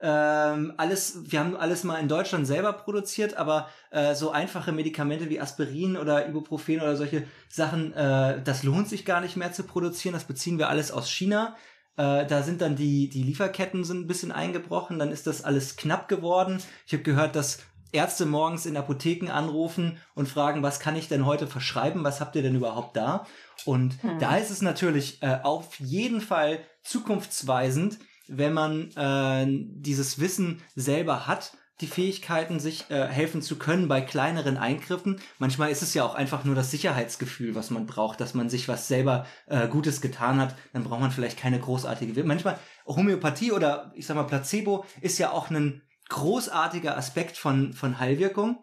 ähm, alles, wir haben alles mal in Deutschland selber produziert, aber äh, so einfache Medikamente wie Aspirin oder Ibuprofen oder solche Sachen, äh, das lohnt sich gar nicht mehr zu produzieren. Das beziehen wir alles aus China. Äh, da sind dann die, die Lieferketten sind ein bisschen eingebrochen, dann ist das alles knapp geworden. Ich habe gehört, dass Ärzte morgens in Apotheken anrufen und fragen, was kann ich denn heute verschreiben, was habt ihr denn überhaupt da? Und hm. da ist es natürlich äh, auf jeden Fall zukunftsweisend, wenn man äh, dieses Wissen selber hat, die Fähigkeiten, sich äh, helfen zu können bei kleineren Eingriffen. Manchmal ist es ja auch einfach nur das Sicherheitsgefühl, was man braucht, dass man sich was selber äh, Gutes getan hat. Dann braucht man vielleicht keine großartige. Manchmal Homöopathie oder ich sag mal Placebo ist ja auch ein großartiger Aspekt von von Heilwirkung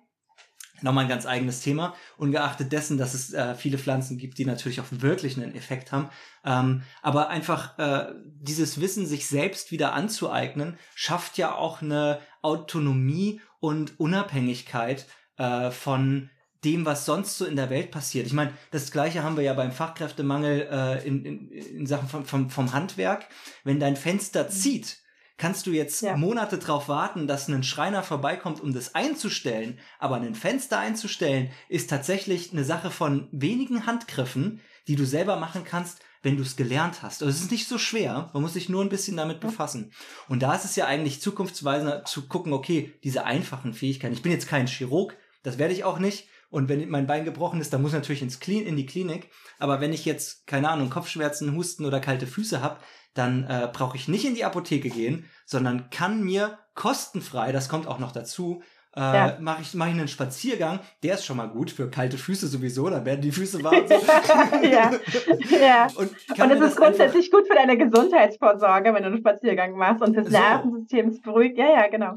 nochmal ein ganz eigenes Thema. Ungeachtet dessen, dass es äh, viele Pflanzen gibt, die natürlich auch wirklich einen Effekt haben. Ähm, aber einfach äh, dieses Wissen, sich selbst wieder anzueignen, schafft ja auch eine Autonomie und Unabhängigkeit äh, von dem, was sonst so in der Welt passiert. Ich meine, das Gleiche haben wir ja beim Fachkräftemangel äh, in, in, in Sachen vom, vom, vom Handwerk. Wenn dein Fenster zieht, kannst du jetzt ja. Monate drauf warten, dass ein Schreiner vorbeikommt, um das einzustellen. Aber ein Fenster einzustellen ist tatsächlich eine Sache von wenigen Handgriffen, die du selber machen kannst, wenn du es gelernt hast. Also es ist nicht so schwer, man muss sich nur ein bisschen damit befassen. Und da ist es ja eigentlich zukunftsweisender zu gucken, okay, diese einfachen Fähigkeiten. Ich bin jetzt kein Chirurg, das werde ich auch nicht. Und wenn mein Bein gebrochen ist, dann muss ich natürlich ins Clean, in die Klinik. Aber wenn ich jetzt, keine Ahnung, Kopfschmerzen, Husten oder kalte Füße habe, dann äh, brauche ich nicht in die Apotheke gehen, sondern kann mir kostenfrei, das kommt auch noch dazu, äh, ja. mache ich, mach ich einen Spaziergang, der ist schon mal gut für kalte Füße sowieso, dann werden die Füße warm. ja, ja. Und, und es ist grundsätzlich gut für deine Gesundheitsvorsorge, wenn du einen Spaziergang machst und fürs so. Nervensystem ist beruhigt. Ja, ja, genau.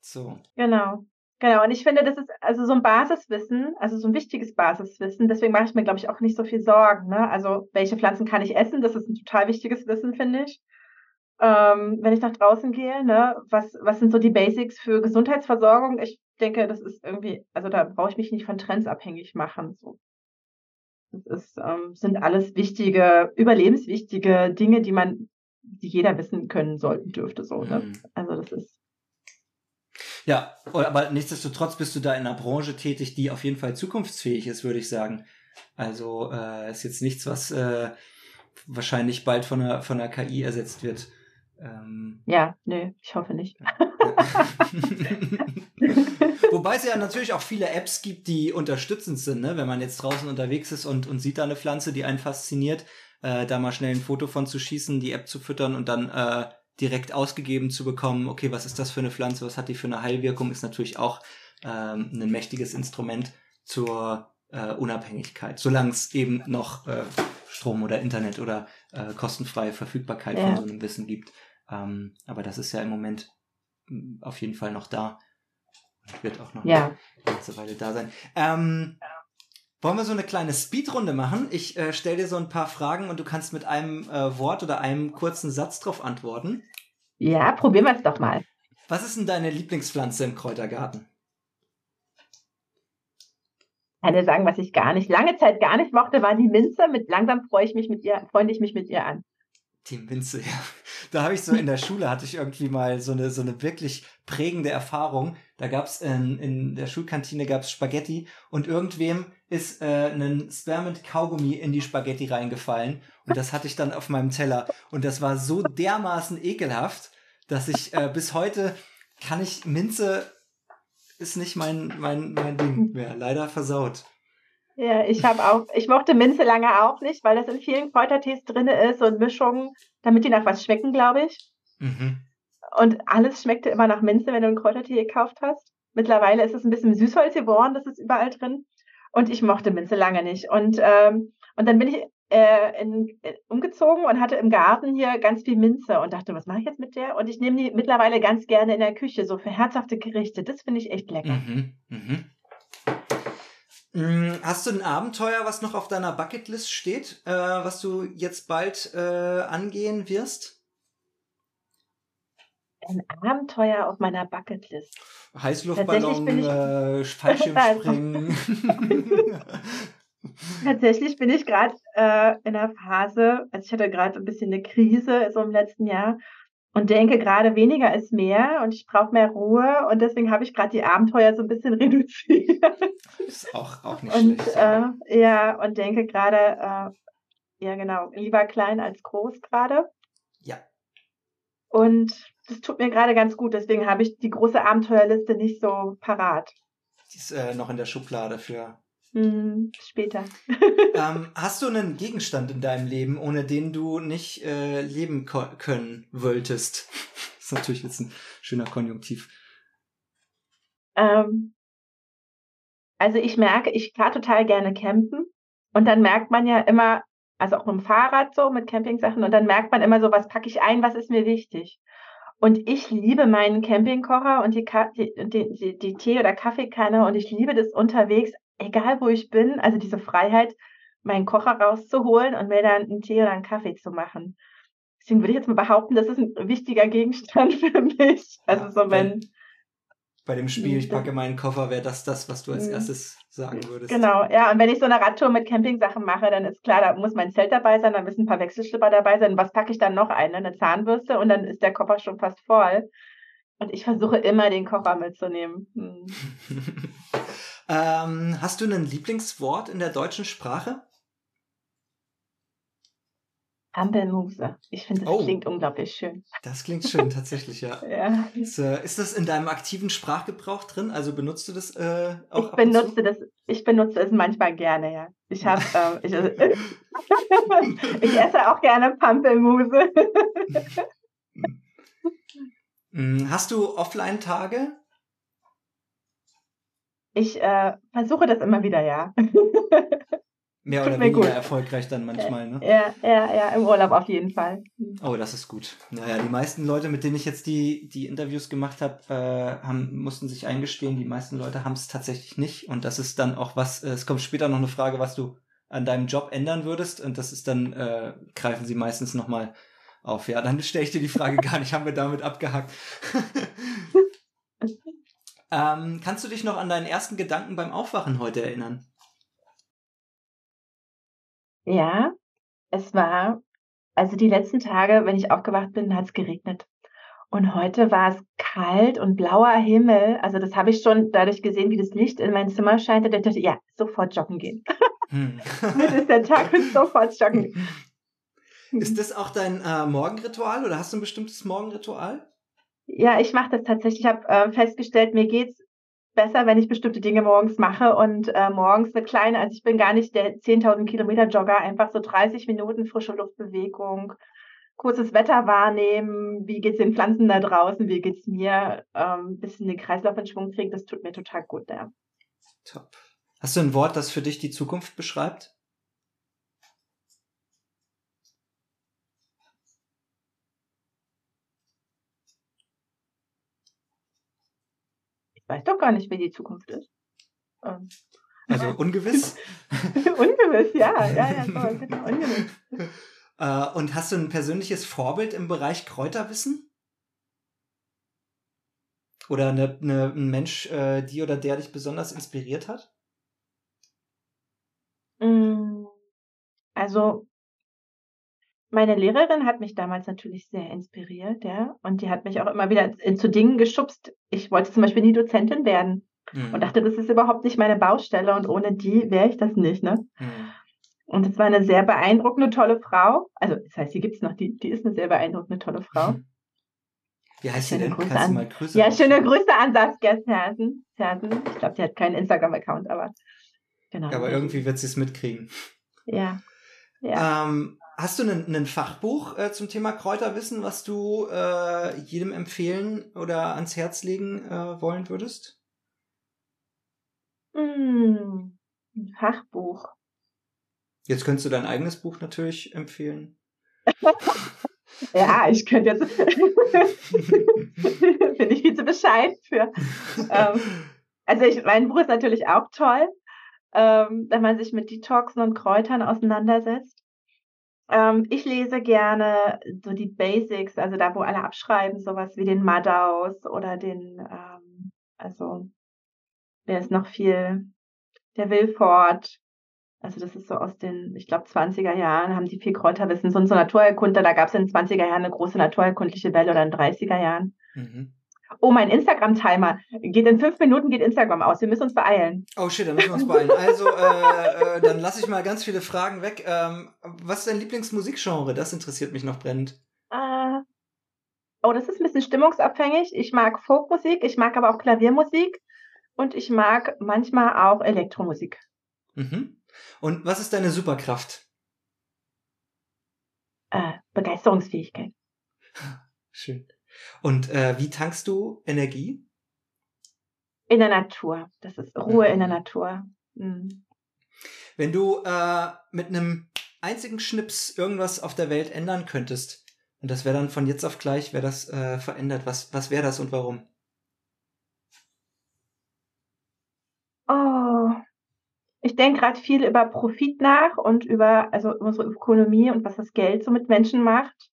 So. Genau. Genau, und ich finde, das ist also so ein Basiswissen, also so ein wichtiges Basiswissen. Deswegen mache ich mir, glaube ich, auch nicht so viel Sorgen. Ne? Also, welche Pflanzen kann ich essen? Das ist ein total wichtiges Wissen, finde ich. Ähm, wenn ich nach draußen gehe, ne? was, was sind so die Basics für Gesundheitsversorgung? Ich denke, das ist irgendwie, also da brauche ich mich nicht von Trends abhängig machen. So. Das ist, ähm, sind alles wichtige, überlebenswichtige Dinge, die man, die jeder wissen können sollten dürfte. So, ne? Mhm. Also das ist Ja, aber nichtsdestotrotz bist du da in einer Branche tätig, die auf jeden Fall zukunftsfähig ist, würde ich sagen. Also äh, ist jetzt nichts, was äh, wahrscheinlich bald von einer, von einer KI ersetzt wird. Ähm, ja, nee, ich hoffe nicht. Wobei es ja natürlich auch viele Apps gibt, die unterstützend sind, ne? wenn man jetzt draußen unterwegs ist und, und sieht da eine Pflanze, die einen fasziniert, äh, da mal schnell ein Foto von zu schießen, die App zu füttern und dann äh, direkt ausgegeben zu bekommen, okay, was ist das für eine Pflanze, was hat die für eine Heilwirkung, ist natürlich auch ähm, ein mächtiges Instrument zur äh, Unabhängigkeit, solange es eben noch äh, Strom oder Internet oder äh, kostenfreie Verfügbarkeit Ja. von so einem Wissen gibt. Ähm, aber das ist ja im Moment mh, auf jeden Fall noch da. Und wird auch noch Ja. eine ganze Weile da sein. Ähm, wollen wir so eine kleine Speedrunde machen? Ich äh, stelle dir so ein paar Fragen und du kannst mit einem äh, Wort oder einem kurzen Satz drauf antworten. Ja, probieren wir es doch mal. Was ist denn deine Lieblingspflanze im Kräutergarten? kann dir sagen, was ich gar nicht, lange Zeit gar nicht mochte, war die Minze. Mit langsam freue ich mich mit ihr, freunde ich mich mit ihr an. Die Minze, ja. Da habe ich so in der Schule hatte ich irgendwie mal so eine so eine wirklich prägende Erfahrung. Da gab's in, in der Schulkantine gab's Spaghetti und irgendwem ist äh, ein Spearmint Kaugummi in die Spaghetti reingefallen und das hatte ich dann auf meinem Teller und das war so dermaßen ekelhaft, dass ich äh, bis heute kann ich Minze ist nicht mein mein mein Ding mehr, leider versaut. Ja, ich habe auch, ich mochte Minze lange auch nicht, weil das in vielen Kräutertees drin ist und Mischungen, damit die nach was schmecken, glaube ich. Mhm. Und alles schmeckte immer nach Minze, wenn du einen Kräutertee gekauft hast. Mittlerweile ist es ein bisschen Süßholz geworden, das ist überall drin. Und ich mochte Minze lange nicht. Und, ähm, und dann bin ich äh, in, äh, umgezogen und hatte im Garten hier ganz viel Minze und dachte, was mache ich jetzt mit der? Und ich nehme die mittlerweile ganz gerne in der Küche, so für herzhafte Gerichte. Das finde ich echt lecker. Mhm, mhm. Mm, Hast du ein Abenteuer, was noch auf deiner Bucketlist steht, äh, was du jetzt bald äh, angehen wirst? Ein Abenteuer auf meiner Bucketlist. Heißluftballon, Tatsächlich bin ich- äh, Fallschirmspringen. Tatsächlich bin ich gerade äh, in einer Phase, also ich hatte gerade ein bisschen eine Krise so im letzten Jahr und denke gerade weniger ist mehr und ich brauche mehr Ruhe und deswegen habe ich gerade die Abenteuer so ein bisschen reduziert ist auch, auch nicht und schlecht. äh, ja und denke gerade äh, ja genau lieber klein als groß gerade ja. und das tut mir gerade ganz gut deswegen habe ich die große Abenteuerliste nicht so parat Die ist äh, noch in der Schublade für. hm, später ähm, hast du einen Gegenstand in deinem Leben, ohne den du nicht äh, leben können wolltest? ist natürlich jetzt ein schöner Konjunktiv. Ähm, also ich merke, ich fahre total gerne campen und dann merkt man ja immer, also auch mit dem Fahrrad so, mit Campingsachen und dann merkt man immer so, was packe ich ein, was ist mir wichtig. Und ich liebe meinen Campingkocher und die, die, die, die, Tee- oder Kaffeekanne und ich liebe das unterwegs, egal wo ich bin, also diese Freiheit, meinen Kocher rauszuholen und mir dann einen Tee oder einen Kaffee zu machen. Deswegen würde ich jetzt mal behaupten, das ist ein wichtiger Gegenstand für mich. Also so wenn, Bei dem Spiel, ich Mhm. packe meinen Koffer, wäre das das, was du als Mhm. erstes sagen würdest. Genau, ja, und wenn ich so eine Radtour mit Campingsachen mache, dann ist klar, da muss mein Zelt dabei sein, da müssen ein paar Wechselschlipper dabei sein. Was packe ich dann noch ein? ne? Eine Zahnbürste und dann ist der Koffer schon fast voll. Und ich versuche immer, den Koffer mitzunehmen. Hm. ähm, hast du ein Lieblingswort in der deutschen Sprache? Hampelmuse. Ich finde, das Oh. klingt unglaublich schön. Das klingt schön, tatsächlich, ja. Ja. Ist, äh, ist das in deinem aktiven Sprachgebrauch drin? Also benutzt du das äh, auch Ich benutze das, ich benutze es manchmal gerne, ja. Ich habe, ähm, ich, ich esse auch gerne Pampelmuse. Mm, Hast du Offline-Tage? Ich äh, versuche das immer wieder, ja. Mehr Tut oder weniger gut. erfolgreich dann manchmal, ne? Ja, ja, ja, im Urlaub auf jeden Fall. Oh, das ist gut. Naja, die meisten Leute, mit denen ich jetzt die, die Interviews gemacht habe, äh, haben, mussten sich eingestehen, die meisten Leute haben es tatsächlich nicht. Und das ist dann auch was, äh, es kommt später noch eine Frage, was du an deinem Job ändern würdest. Und das ist dann, äh, greifen sie meistens nochmal auf. Ja, dann stelle ich dir die Frage gar nicht, haben wir damit abgehakt. ähm, kannst du dich noch an deinen ersten Gedanken beim Aufwachen heute erinnern? Ja, es war, also die letzten Tage, wenn ich aufgewacht bin, hat es geregnet. Und heute war es kalt und blauer Himmel. Also das habe ich schon dadurch gesehen, wie das Licht in mein Zimmer scheint. Und ich dachte, ja, sofort joggen gehen. Hm. Heute ist der Tag und sofort joggen. Ist das auch dein äh, Morgenritual oder hast du ein bestimmtes Morgenritual? Ja, ich mache das tatsächlich. Ich habe äh, festgestellt, mir geht's besser, wenn ich bestimmte Dinge morgens mache und äh, morgens eine kleine, also ich bin gar nicht der 10.000 Kilometer Jogger, einfach so 30 Minuten frische Luftbewegung, kurzes Wetter wahrnehmen, wie geht's den Pflanzen da draußen, wie geht's mir, ähm, bisschen den Kreislauf in Schwung kriegen, das tut mir total gut, ja. Top. Hast du ein Wort, das für dich die Zukunft beschreibt? Weiß doch gar nicht, wie die Zukunft ist. Ähm. Also ungewiss? ungewiss, ja, ja, ja, so, genau, ungewiss. Äh, und hast du ein persönliches Vorbild im Bereich Kräuterwissen? Oder eine, eine, ein Mensch, äh, die oder der dich besonders inspiriert hat? Mm, also meine Lehrerin hat mich damals natürlich sehr inspiriert, ja. Und die hat mich auch immer wieder zu Dingen geschubst. Ich wollte zum Beispiel nie Dozentin werden mhm. und dachte, das ist überhaupt nicht meine Baustelle und ohne die wäre ich das nicht, ne? Mhm. Und es war eine sehr beeindruckende, tolle Frau. Also, das heißt, die gibt's noch, die, die ist eine sehr beeindruckende, tolle Frau. Wie heißt sie denn? Grüße Kannst an, mal Grüße Ja, schöne Grüße an Saskia Sersen. Ich glaube, sie hat keinen Instagram-Account, aber genau. Ja, aber irgendwie wird sie es mitkriegen. Ja. ja. Ähm, Hast du ein Fachbuch äh, zum Thema Kräuterwissen, was du äh, jedem empfehlen oder ans Herz legen äh, wollen würdest? Mm, ein Fachbuch. Jetzt könntest du dein eigenes Buch natürlich empfehlen. ja, ich könnte jetzt. Bin ich viel zu bescheid für. Ähm, also ich, mein Buch ist natürlich auch toll, ähm, wenn man sich mit Detoxen und Kräutern auseinandersetzt. Ähm, ich lese gerne so die Basics, also da, wo alle abschreiben, sowas wie den Madaus oder den, ähm, also, wer ist noch viel? Der Wilford. Also das ist so aus den, ich glaube, 20er Jahren haben die viel Kräuterwissen. So, so Naturerkunder, da gab es in den 20er Jahren eine große naturerkundliche Welle oder in den 30er Jahren. Mhm. Oh, mein Instagram-Timer. Geht in fünf Minuten geht Instagram aus. Wir müssen uns beeilen. Oh shit, dann müssen wir uns beeilen. Also, äh, äh, dann lasse ich mal ganz viele Fragen weg. Ähm, was ist dein Lieblingsmusikgenre? Das interessiert mich noch brennend. Äh, oh, das ist ein bisschen stimmungsabhängig. Ich mag Folkmusik, ich mag aber auch Klaviermusik und ich mag manchmal auch Elektromusik. Mhm. Und was ist deine Superkraft? Äh, Begeisterungsfähigkeit. Schön. Und äh, wie tankst du Energie? In der Natur. Das ist Ruhe mhm. in der mhm. Natur. Mhm. Wenn du äh, mit einem einzigen Schnips irgendwas auf der Welt ändern könntest, und das wäre dann von jetzt auf gleich, wäre das äh, verändert, was, was wäre das und warum? Oh, ich denke gerade viel über Profit nach und über also unsere Ökonomie und was das Geld so mit Menschen macht.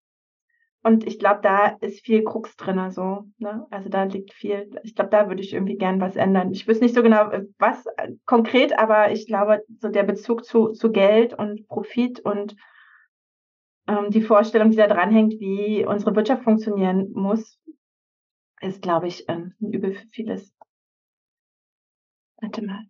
Und ich glaube, da ist viel Krux drin, so. Ne? Also da liegt viel. Ich glaube, da würde ich irgendwie gern was ändern. Ich wüsste nicht so genau, äh, was äh, konkret, aber ich glaube, so der Bezug zu, zu Geld und Profit und ähm, die Vorstellung, die da dranhängt, wie unsere Wirtschaft funktionieren muss, ist, glaube ich, ähm, ein Übel für vieles. Warte mal.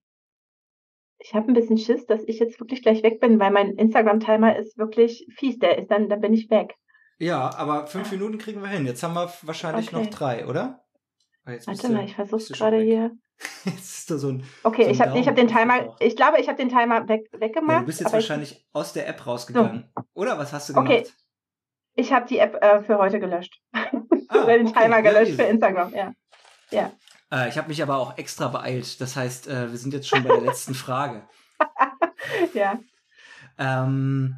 Ich habe ein bisschen Schiss, dass ich jetzt wirklich gleich weg bin, weil mein Instagram-Timer ist wirklich fies. Der ist dann, dann bin ich weg. Ja, aber fünf Minuten kriegen wir hin. Jetzt haben wir wahrscheinlich okay. noch drei, oder? Ah, Warte mal, ich versuch's gerade hier. Jetzt ist da so ein. Okay, so ich habe hab den Timer, ich glaube, ich habe den Timer weg, weggemacht. Ja, du bist jetzt wahrscheinlich ich, aus der App rausgegangen. So. Oder was hast du gemacht? Okay. Ich habe die App äh, für heute gelöscht. Ah, Oder den okay. Timer gelöscht ja, für Instagram, ja. Ja. Äh, ich habe mich aber auch extra beeilt. Das heißt, äh, wir sind jetzt schon bei der letzten Frage. ja. Ähm,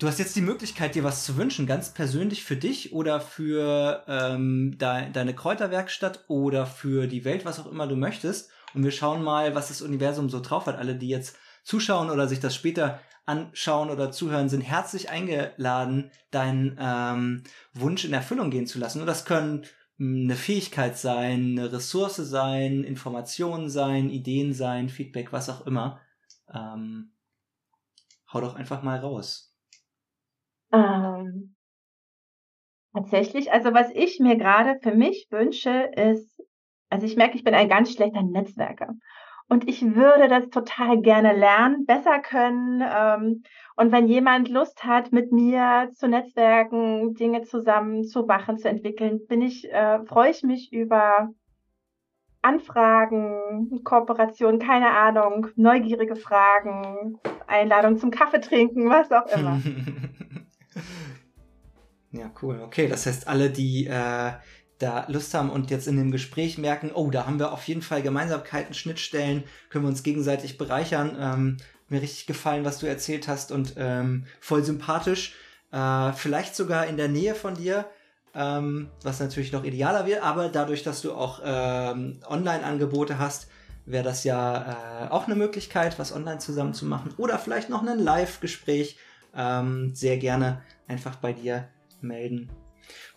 Du hast jetzt die Möglichkeit, dir was zu wünschen, ganz persönlich für dich oder für ähm, de deine Kräuterwerkstatt oder für die Welt, was auch immer du möchtest. Und wir schauen mal, was das Universum so drauf hat. Alle, die jetzt zuschauen oder sich das später anschauen oder zuhören, sind herzlich eingeladen, deinen ähm, Wunsch in Erfüllung gehen zu lassen. Und das können hm, eine Fähigkeit sein, eine Ressource sein, Informationen sein, Ideen sein, Feedback, was auch immer. Ähm, hau doch einfach mal raus. Ähm, tatsächlich, also was ich mir gerade für mich wünsche, ist, also ich merke, ich bin ein ganz schlechter Netzwerker. Und ich würde das total gerne lernen, besser können. Ähm, und wenn jemand Lust hat, mit mir zu netzwerken, Dinge zusammen zu machen, zu entwickeln, bin ich, äh, freue ich mich über Anfragen, Kooperation, keine Ahnung, neugierige Fragen, Einladung zum Kaffee trinken, was auch immer. ja, cool. Okay, das heißt, alle, die äh, da Lust haben und jetzt in dem Gespräch merken, oh, da haben wir auf jeden Fall Gemeinsamkeiten, Schnittstellen, können wir uns gegenseitig bereichern. Ähm, mir richtig gefallen, was du erzählt hast und ähm, voll sympathisch. Äh, vielleicht sogar in der Nähe von dir, ähm, was natürlich noch idealer wäre, aber dadurch, dass du auch ähm, Online-Angebote hast, wäre das ja äh, auch eine Möglichkeit, was online zusammen zu machen. Oder vielleicht noch ein Live-Gespräch. Ähm, sehr gerne einfach bei dir melden.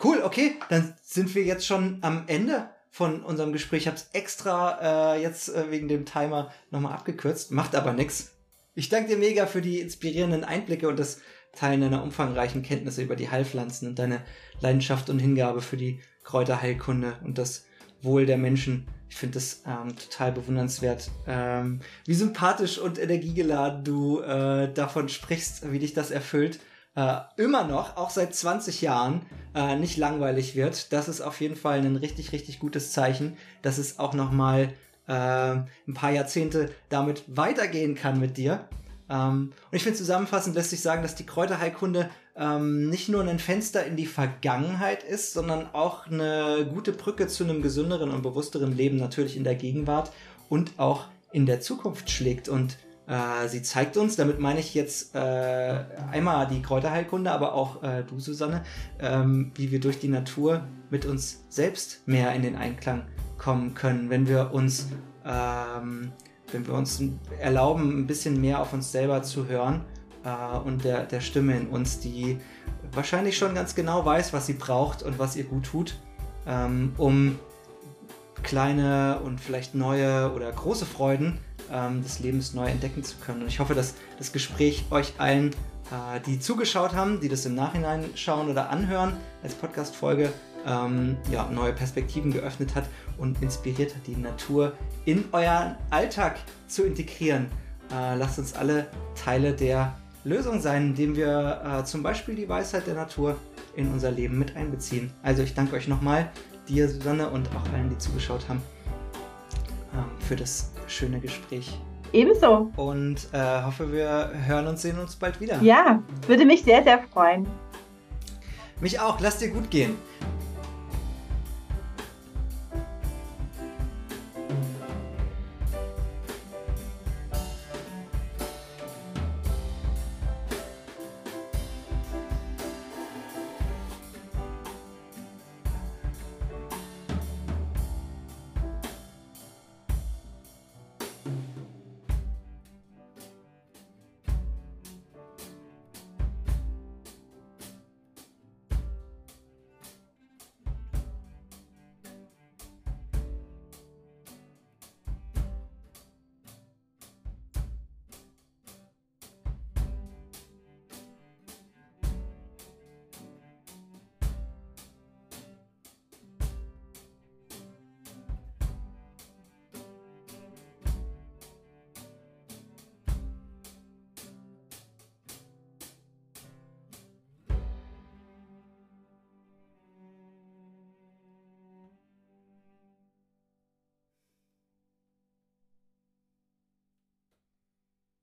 Cool, okay, dann sind wir jetzt schon am Ende von unserem Gespräch. Ich habe es extra äh, jetzt äh, wegen dem Timer nochmal abgekürzt, macht aber nichts. Ich danke dir mega für die inspirierenden Einblicke und das Teilen deiner umfangreichen Kenntnisse über die Heilpflanzen und deine Leidenschaft und Hingabe für die Kräuterheilkunde und das Wohl der Menschen. Ich finde das ähm, total bewundernswert, ähm, wie sympathisch und energiegeladen du äh, davon sprichst, wie dich das erfüllt äh, immer noch, auch seit 20 Jahren, äh, nicht langweilig wird. Das ist auf jeden Fall ein richtig, richtig gutes Zeichen, dass es auch noch mal äh, ein paar Jahrzehnte damit weitergehen kann mit dir. Ähm, und ich finde zusammenfassend lässt sich sagen, dass die Kräuterheilkunde ähm, nicht nur ein Fenster in die Vergangenheit ist, sondern auch eine gute Brücke zu einem gesünderen und bewussteren Leben natürlich in der Gegenwart und auch in der Zukunft schlägt. Und äh, sie zeigt uns, damit meine ich jetzt äh, einmal die Kräuterheilkunde, aber auch äh, du, Susanne, ähm, wie wir durch die Natur mit uns selbst mehr in den Einklang kommen können, wenn wir uns, ähm, wenn wir uns erlauben, ein bisschen mehr auf uns selber zu hören äh, und der, der Stimme in uns, die wahrscheinlich schon ganz genau weiß, was sie braucht und was ihr gut tut, ähm, um kleine und vielleicht neue oder große Freuden ähm, des Lebens neu entdecken zu können. Und ich hoffe, dass das Gespräch euch allen, äh, die zugeschaut haben, die das im Nachhinein schauen oder anhören als Podcast-Folge, ähm, ja, neue Perspektiven geöffnet hat und inspiriert hat, die Natur in euren Alltag zu integrieren. Äh, lasst uns alle Teile der Lösung sein, indem wir äh, zum Beispiel die Weisheit der Natur in unser Leben mit einbeziehen. Also ich danke euch nochmal, dir Susanne und auch allen, die zugeschaut haben, äh, für das schöne Gespräch. Ebenso. Und äh, hoffe, wir hören und sehen uns bald wieder. Ja, würde mich sehr, sehr freuen. Mich auch. Lass dir gut gehen.